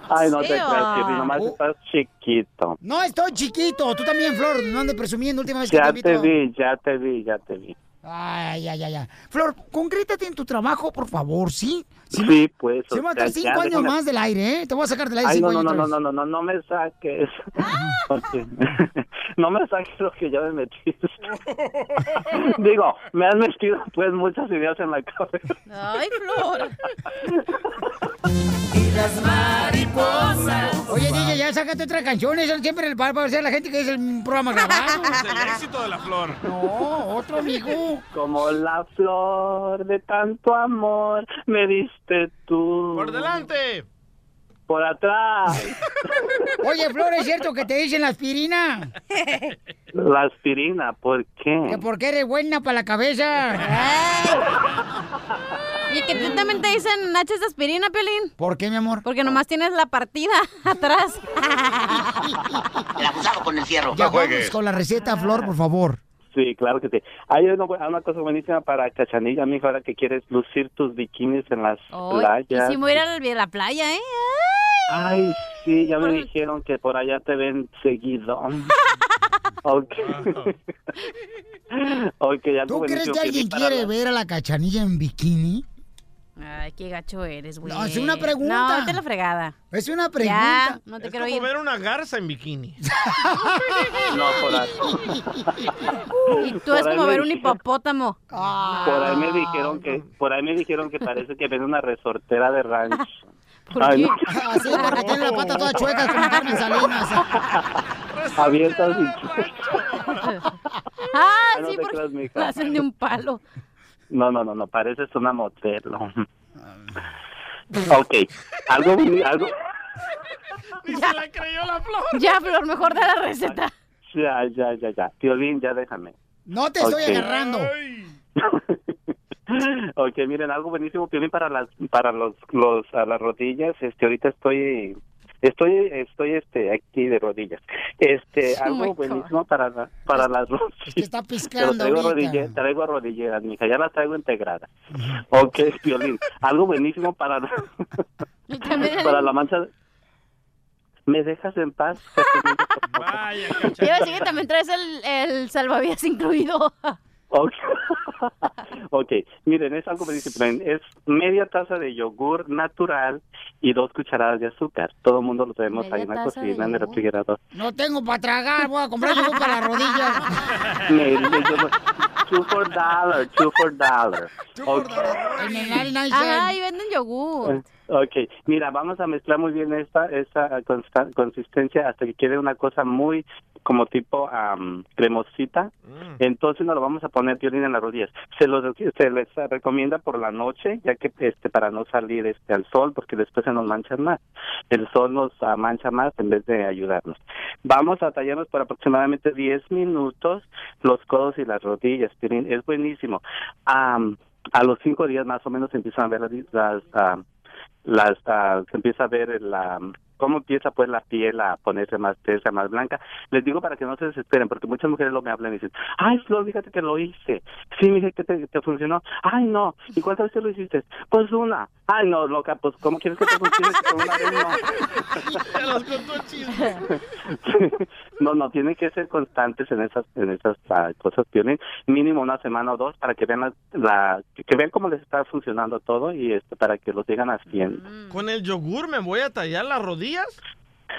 Ay, no te Feo. creas, Piolín, nomás Uh. estás chiquito. No, estoy chiquito. Tú también, Flor. No andes presumiendo última vez que te Ya te vi, ya te vi, ya te vi. Ay, ay, ay, ay. Flor, concrétate en tu trabajo, por favor, ¿sí? Si no- Sí, pues. O vamos a estar ya cinco años déjame- más del aire, ¿eh? Te voy a sacar del aire Ay, cinco no, no, años no, no, vez. no, no, no me saques. Porque- no me saques lo que ya me metiste. Digo, me has metido pues muchas ideas en la cabeza. Ay, Flor. Y las mariposas. Ya sácate otra canción. Eso siempre para parecer a la gente que es el programa grabado. Es el éxito de la flor. No, otro amigo. Como la flor de tanto amor me diste tú. ¡Por delante! Por atrás. Oye, Flor, ¿es cierto que te dicen la aspirina? La aspirina, ¿por Que qué? porque eres buena para la cabeza. Y que tú también te dicen nachos de aspirina, Piolín. ¿Por qué, mi amor? Porque nomás tienes la partida atrás. El abusado con el fierro. Ya vamos con la receta, Flor, por favor. Sí, claro que sí. Hay una, una cosa buenísima para Cachanilla, mi ahora que quieres lucir tus bikinis en las Ay, playas. quisimos ir a la, a la playa, ¿eh? Ay, sí, ya me dijeron que por allá te ven seguido. ok. ok, ya ¿Tú crees que alguien quiere ver a la cachanilla en bikini? Ay, qué gacho eres, güey. No, es una pregunta. No, vete a la fregada. Es una Ya, pregunta. no te Es quiero como ir. ver una garza en bikini. No, por ahí. Y tú es Por como ver un dijeron- hipopótamo. Por ahí me dijeron que, por ahí me dijeron que parece que ven una resortera de rancho. ¿Por Ay, qué? no. Así porque tiene la pata toda chueca como Carmen Salinas. Abiertas y Ah, no sí, te porque la hacen de un palo. No, no, no, no, pareces una modelo. Ok, algo, algo, Ni se la creyó la flor. Ya, Flor, mejor da la receta. ya, ya, ya, ya, Piolín, ya déjame. No te estoy agarrando. Ok, miren, algo buenísimo, Piolín, para las, para los, los, a las rodillas, este, ahorita estoy, estoy, estoy, este, aquí de rodillas. Este, Oh algo God. buenísimo para, la- para las rodillas. está Pero piscando traigo, ahorita. rodille- traigo rodilleras, mija, ya las traigo integradas. Ok, Piolín, algo buenísimo para, la- para la mancha. ¿Me dejas en paz? Vaya, decir que también traes el, el salvavidas incluido. Ok. ok, miren, es algo buenísimo. Es media taza de yogur natural y dos cucharadas de azúcar. Todo el mundo lo tenemos ahí en la cocina, en el refrigerador. No tengo para tragar, voy a comprar yogur para las rodillas. Two for dollar, two for dollar. Ok. En el 99 Ajá, y venden yogur. Ok, mira, vamos a mezclar muy bien esta, esta consistencia hasta que quede una cosa muy como tipo am, cremosita. Entonces nos lo vamos a poner violín en las rodillas. Se, los, se les recomienda por la noche, ya que este para no salir este al sol, porque después se nos manchan más. El sol nos ah, mancha más en vez de ayudarnos. Vamos a tallarnos por aproximadamente 10 minutos los codos y las rodillas. Piolín. Es buenísimo. Am, a los cinco días más o menos empiezan a ver las, las am, las ah, se empieza a ver la cómo empieza pues la piel a ponerse más tersa, más blanca. Les digo para que no se desesperen, porque muchas mujeres lo me hablan y dicen, ay Flor, fíjate que lo hice. Sí, mire que te, te funcionó. Ay, no. ¿Y cuántas veces lo hiciste? Pues una. Ay, no, loca, pues ¿cómo quieres que te funcione? si una vez no? No, no, tienen que ser constantes en esas en esas ah, cosas, Piolín. Mínimo una semana o dos para que vean la, la- que vean cómo les está funcionando todo y este para que lo sigan haciendo. Con el yogur me voy a tallar las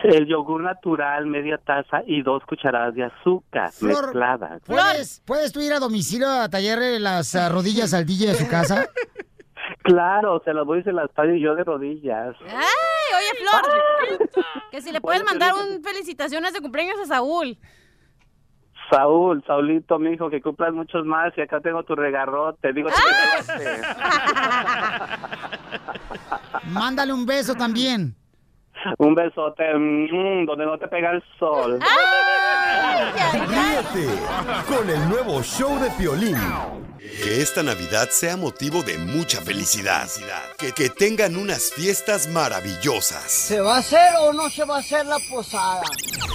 El yogur natural, media taza y dos cucharadas de azúcar Flor, mezcladas. ¿Puedes, ¿Puedes tú ir a domicilio a tallarle las ah, rodillas al DJ de su casa? Claro, se las voy y se las tallo yo de rodillas. ¡Ay, oye, Flor! Que si le puedes mandar un felicitaciones de cumpleaños a Saúl. Saúl, Saulito, mi hijo, que cumplas muchos más y acá tengo tu regarrote. Digo, tu regalote. Mándale un beso también. Un besote, mm, donde no te pega el sol. Ríete con el nuevo show de Piolín. Que esta Navidad sea motivo de mucha felicidad. Que, que tengan unas fiestas maravillosas. ¿Se va a hacer o no se va a hacer la posada?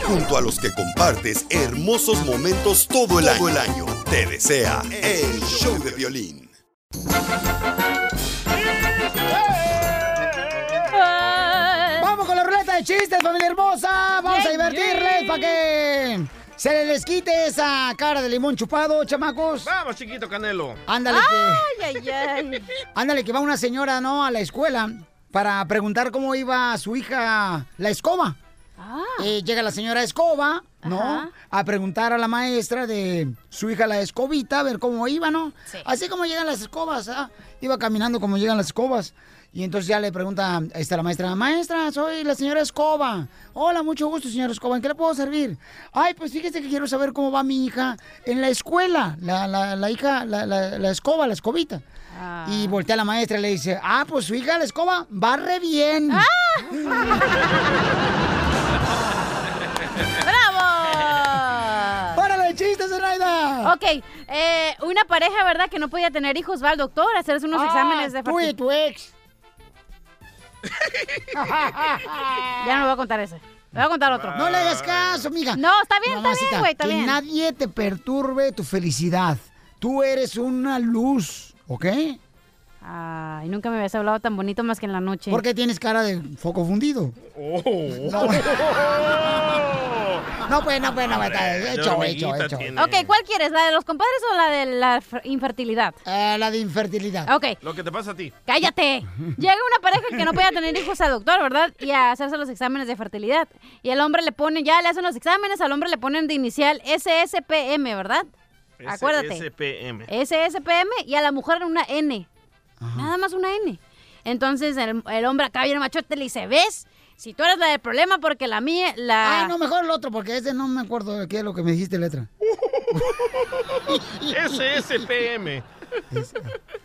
Junto a los que compartes hermosos momentos todo el año. Todo el año. Te desea el show de Piolín. De chistes, familia hermosa. Vamos a divertirles para que se les quite esa cara de limón chupado, chamacos. Vamos, chiquito Canelo. Ándale que, Ay, ay, ay. ándale que va una señora, ¿no? A la escuela para preguntar cómo iba su hija la escoba. Eh, llega la señora Escoba, ¿no? Ajá. A preguntar a la maestra de su hija la escobita, a ver cómo iba, ¿no? Sí. Así como llegan las escobas, ¿ah? Iba caminando como llegan las escobas. Y entonces ya le pregunta esta, la maestra, maestra, soy la señora Escoba. Hola, mucho gusto, señora Escoba, ¿en qué le puedo servir? Ay, pues fíjese que quiero saber cómo va mi hija en la escuela, la, la, la hija, la, la, escoba, la escobita. Y voltea a la maestra y le dice, ah, pues su hija, la escoba, va re bien. ¡Bravo! ¡Párale, chistes, Zenaida! Ok, eh, una pareja, ¿verdad? Que no podía tener hijos, va al doctor a hacerse unos Ah, exámenes de tú y tu ex. Ya no voy a contar ese. Voy a contar otro. No le hagas caso, mija. No, está bien, está bien, güey, está que bien. nadie te perturbe tu felicidad. Tú eres una luz, ¿ok? Ay, nunca me habías hablado tan bonito más que en la noche. ¿Por qué tienes cara de foco fundido? Oh. No. No, pues, no, pues, no, pues, está hecho, hecho, hecho. Ok, ¿cuál quieres? ¿La de los compadres o la de la infertilidad? Eh, la de infertilidad. Ok, Lo que te pasa a ti. cállate. Llega una pareja que no podía tener hijos al doctor, ¿verdad? Y a hacerse los exámenes de fertilidad. Y el hombre le pone, ya le hacen los exámenes, al hombre le ponen de inicial SSPM, ¿verdad? Acuérdate. SPM. SSPM y a la mujer una N. Nada más una N. Entonces el, el hombre acá viene machote y le dice, ¿ves? Si tú eres la del problema porque la mía, la... Ah, no, mejor el otro, porque ese no me acuerdo de qué es lo que me dijiste letra. SSPM.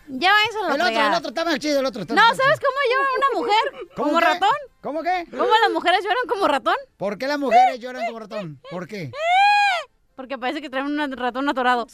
Ya váyanse a la El otro, el otro, está más chido el otro. está No, más ¿sabes cómo llora una mujer? ¿Cómo ¿Como qué? ratón? ¿Cómo qué? ¿Cómo las mujeres lloran como ratón? ¿Por qué las mujeres lloran como ratón? ¿Por qué? Porque parece que traen un ratón atorado.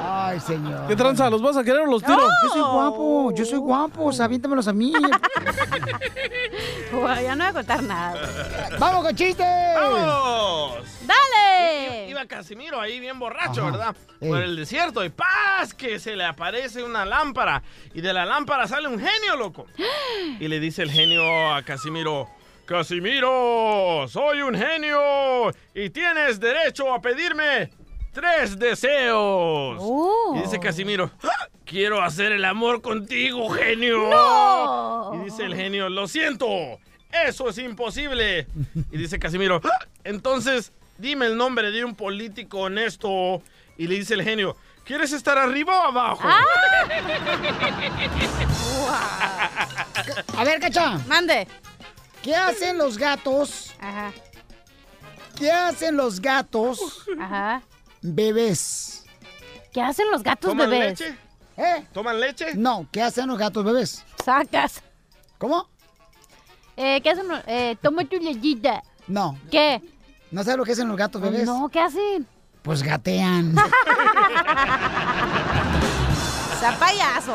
Ay, señor. ¿Qué tranza? ¿Los vas a querer o los tiro? Yo soy guapo, yo soy guapo, o sea, aviéntamelos a mí. Uy, ya no voy a contar nada. ¡Vamos con chistes! ¡Vamos! ¡Dale! Iba Casimiro ahí bien borracho, Ajá. ¿verdad? Ey. Por el desierto y ¡paz! Que se le aparece una lámpara y de la lámpara sale un genio, loco. Y le dice el genio a Casimiro, Casimiro, soy un genio y tienes derecho a pedirme tres deseos. Oh. Y dice Casimiro, "Ah, quiero hacer el amor contigo, genio. ¡No! Y dice el genio, lo siento, eso es imposible. Y dice Casimiro, "Ah, entonces dime el nombre de un político honesto. Y le dice el genio, ¿quieres estar arriba o abajo? A ver, cacha. Mande. ¿Qué hacen los gatos? Ajá. ¿Qué hacen los gatos? Ajá. Bebés. ¿Qué hacen los gatos ¿Toman bebés? leche? ¿Eh? ¿Toman leche? No, ¿qué hacen los gatos bebés? Sacas. ¿Cómo? Eh, ¿Qué hacen? los- Eh, toma tu lechita. No. ¿Qué? ¿No sabes lo que hacen los gatos bebés? No, ¿qué hacen? Pues gatean. Sea payaso.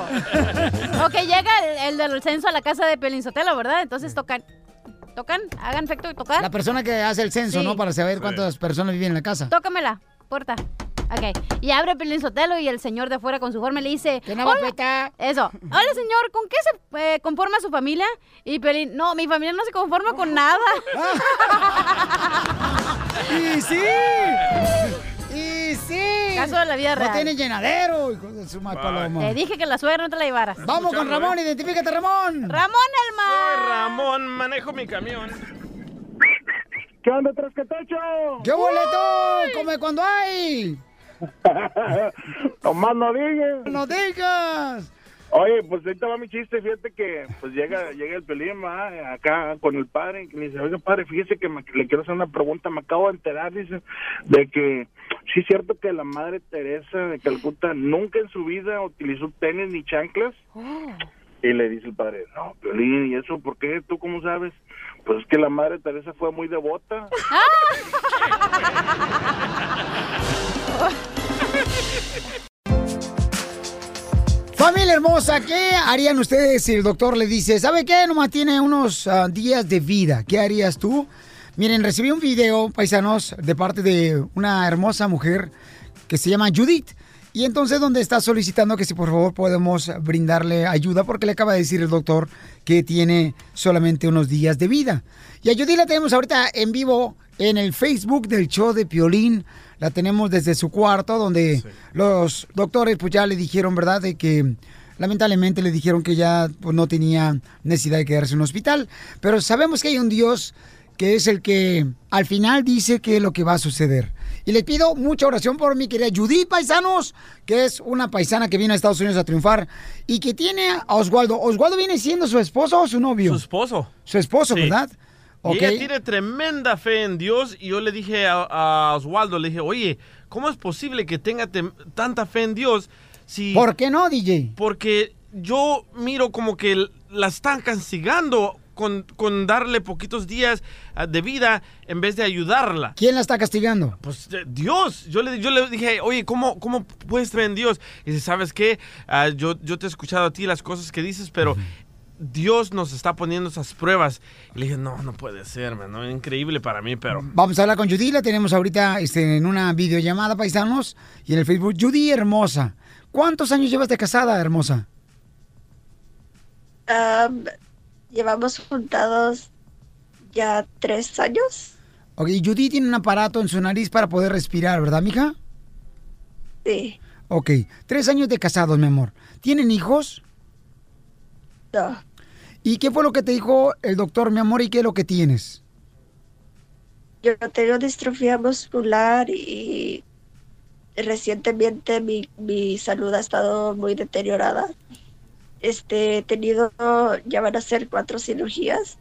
ok, llega el, el del censo a la casa de Pelinzotelo, ¿verdad? Entonces tocan. ¿Tocan? ¿Hagan efecto de tocar? La persona que hace el censo, Sí. ¿no? Para saber cuántas personas viven en la casa. Tócamela, puerta. Ok. Y abre Pelín Sotelo y el señor de afuera con su forma le dice... ¿Qué "Hola". Eso. Hola, señor, ¿con qué se eh, conforma su familia? Y Pelín, no, mi familia no se conforma con nada. ¡Y sí! ¡Y sí! Caso de la vida real. No tiene llenadero, hijo de su mal paloma. Te dije que la suegra no te la llevaras. Vamos con Ramón, identifícate, Ramón. Ramón el Soy mar. Ramón, manejo mi camión. ¿Qué onda, tres que techo? ¡Qué boleto! ¡Come cuando hay! Tomás no digas. ¡No digas! Oye, pues ahorita va mi chiste, fíjate que pues llega llega el pelín va, acá con el padre y le dice, oiga padre, fíjese que me- le quiero hacer una pregunta, me acabo de enterar, dice, de que sí es cierto que la madre Teresa de Calcuta nunca en su vida utilizó tenis ni chanclas. Y le dice el padre, no, Piolín, ¿y eso por qué? ¿Tú cómo sabes? Pues es que la madre Teresa fue muy devota. Familia hermosa, ¿qué harían ustedes si el doctor le dice, ¿sabe qué? Nomás tiene unos ah, días de vida. ¿Qué harías tú? Miren, recibí un video, paisanos, de parte de una hermosa mujer que se llama Judith. Y entonces donde está solicitando que si por favor podemos brindarle ayuda porque le acaba de decir el doctor que tiene solamente unos días de vida. Y a Judith la tenemos ahorita en vivo en el Facebook del show de Piolín. La tenemos desde su cuarto donde los doctores pues ya le dijeron, ¿verdad? De que lamentablemente le dijeron que ya pues, no tenía necesidad de quedarse en un hospital. Pero sabemos que hay un Dios que es el que al final dice que es lo que va a suceder. Y les pido mucha oración por mi querida Judith Paisanos, que es una paisana que vino a Estados Unidos a triunfar y que tiene a Oswaldo. ¿Oswaldo viene siendo su esposo o su novio? Su esposo. Su esposo, Sí. ¿verdad? Y Ok. ella tiene tremenda fe en Dios y yo le dije a, a Oswaldo, le dije, oye, ¿cómo es posible que tenga tanta fe en Dios si... ¿Por qué no, DJ? Porque yo miro como que la están castigando con, con darle poquitos días ah, de vida en vez de ayudarla. ¿Quién la está castigando? Pues eh, Dios. Yo le, yo le dije, oye, ¿cómo, ¿cómo puedes creer en Dios? Y dice, ¿sabes qué? Ah, yo, yo te he escuchado a ti las cosas que dices, pero Dios nos está poniendo esas pruebas. Y le dije, no, no puede ser, man, ¿no? Increíble para mí, pero... Vamos a hablar con Judy, la tenemos ahorita este, en una videollamada, paisanos, y en el Facebook. Judy, hermosa. ¿Cuántos años llevas de casada, hermosa? Am, llevamos juntados ya tres años. Ok, Judy tiene un aparato en su nariz para poder respirar, ¿verdad, mija? Sí. Ok, tres años de casados, mi amor. ¿Tienen hijos? No. ¿Y qué fue lo que te dijo el doctor, mi amor, y qué es lo que tienes? Yo tengo distrofia muscular y recientemente mi, mi salud ha estado muy deteriorada. Este, he tenido, ya van a ser cuatro cirugías.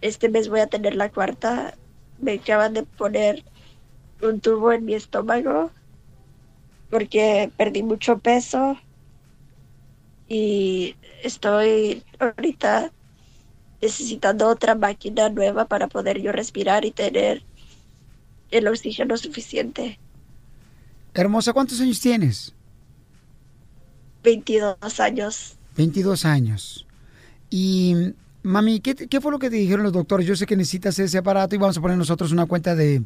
Este mes voy a tener la cuarta. Me acaban de poner un tubo en mi estómago porque perdí mucho peso y estoy ahorita necesitando otra máquina nueva para poder yo respirar y tener el oxígeno suficiente. Hermosa, ¿cuántos años tienes? 22 años. 22 años. Y, mami, ¿qué, fue lo que te dijeron los doctores? Yo sé que necesitas ese aparato y vamos a poner nosotros una cuenta de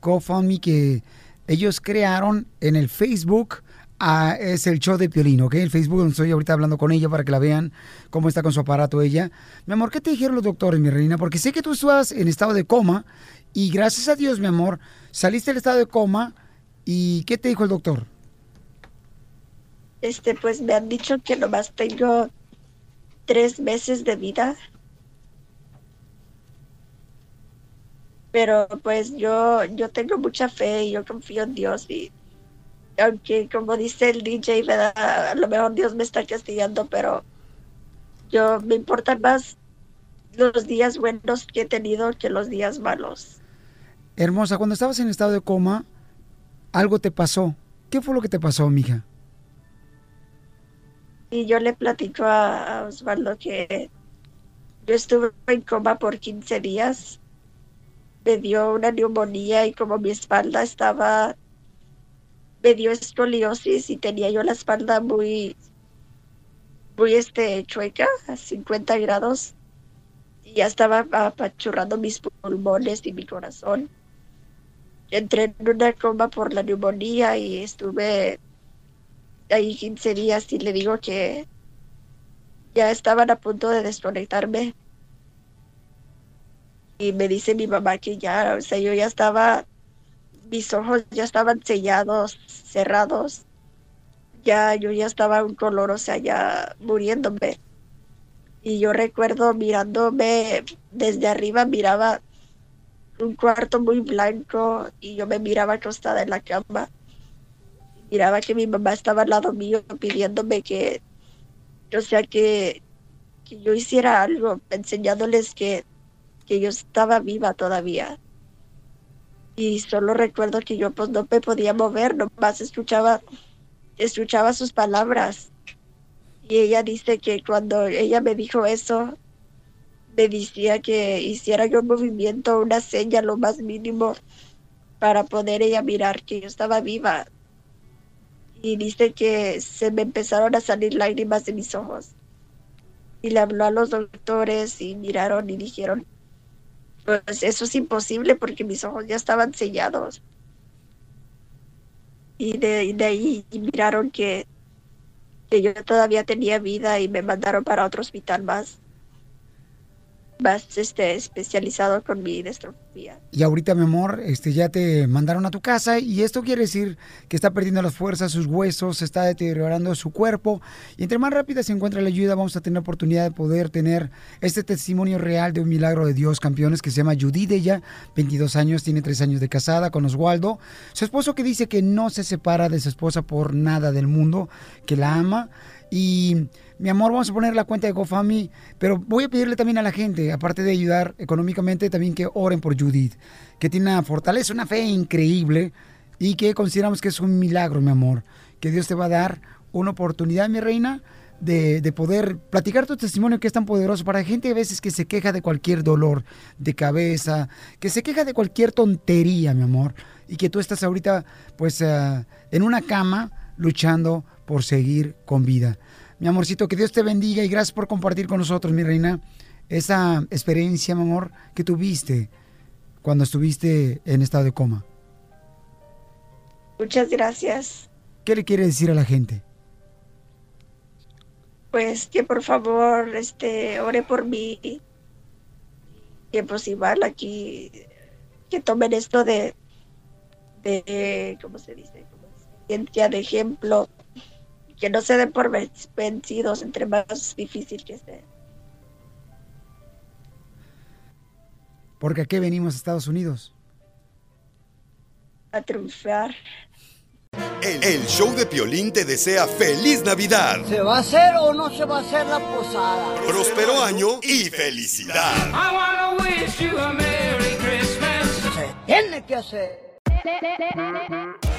GoFundMe que ellos crearon en el Facebook. Ah, es el show de Piolín, ¿ok? El Facebook donde estoy ahorita hablando con ella para que la vean cómo está con su aparato ella. Mi amor, ¿qué te dijeron los doctores, mi reina? Porque sé que tú estabas en estado de coma y gracias a Dios, mi amor, saliste del estado de coma y ¿qué te dijo el doctor? Este, pues me han dicho que nomás tengo tres meses de vida. Pero pues yo, yo tengo mucha fe y yo confío en Dios y aunque como dice el DJ, ¿verdad? a lo mejor Dios me está castigando, pero yo me importan más los días buenos que he tenido que los días malos. Hermosa, cuando estabas en estado de coma, algo te pasó. ¿Qué fue lo que te pasó, mija? Y yo le platico a, a Osvaldo que yo estuve en coma por 15 días. Me dio una neumonía y como mi espalda estaba, me dio escoliosis y tenía yo la espalda muy, muy este, chueca, a 50 grados. Y ya estaba apachurrando mis pulmones y mi corazón. Entré en una coma por la neumonía y estuve ahí 15 días y le digo que ya estaban a punto de desconectarme. Y me dice mi mamá que ya, o sea, yo ya estaba, mis ojos ya estaban sellados, cerrados. Ya, yo ya estaba un color, o sea, ya muriéndome. Y yo recuerdo mirándome desde arriba, miraba un cuarto muy blanco y yo me miraba acostada en la cama miraba que mi mamá estaba al lado mío pidiéndome que, o sea, que, que yo hiciera algo, enseñándoles que, que yo estaba viva todavía. Y solo recuerdo que yo pues no me podía mover, nomás escuchaba, escuchaba sus palabras. Y ella dice que cuando ella me dijo eso, me decía que hiciera yo un movimiento, una seña, lo más mínimo, para poder ella mirar que yo estaba viva y dice que se me empezaron a salir lágrimas de mis ojos. Y le habló a los doctores y miraron y dijeron, pues eso es imposible porque mis ojos ya estaban sellados. Y de, de ahí miraron que, que yo todavía tenía vida y me mandaron para otro hospital más. Más este especializado con mi distrofia. Y ahorita, mi amor, este, ya te mandaron a tu casa y esto quiere decir que está perdiendo las fuerzas, sus huesos, se está deteriorando su cuerpo. Y entre más rápida se encuentra la ayuda, vamos a tener oportunidad de poder tener este testimonio real de un milagro de Dios, campeones, que se llama Judith. Ella, 22 años, tiene 3 años de casada con Oswaldo. Su esposo que dice que no se separa de su esposa por nada del mundo, que la ama. Y mi amor, vamos a poner la cuenta de GoFundMe, pero voy a pedirle también a la gente, aparte de ayudar económicamente, también que oren por Judith, que tiene una fortaleza, una fe increíble y que consideramos que es un milagro, mi amor, que Dios te va a dar una oportunidad, mi reina, de, de poder platicar tu testimonio que es tan poderoso para gente a veces que se queja de cualquier dolor de cabeza, que se queja de cualquier tontería, mi amor, y que tú estás ahorita pues eh, en una cama luchando por seguir con vida. Mi amorcito, que Dios te bendiga y gracias por compartir con nosotros, mi reina, esa experiencia, mi amor, que tuviste cuando estuviste en estado de coma. Muchas gracias. ¿Qué le quiere decir a la gente? Pues que por favor, este, ore por mí. Que pues igual aquí, que tomen esto de, de, ¿cómo se dice? Como ciencia de ejemplo. Que no se den por ven- vencidos entre más difícil que sea. Porque aquí venimos a Estados Unidos. A triunfar. El, el show de Piolín te desea feliz Navidad, ¿Se va a hacer o no se va a hacer la posada? próspero año y felicidad. Se tiene que hacer.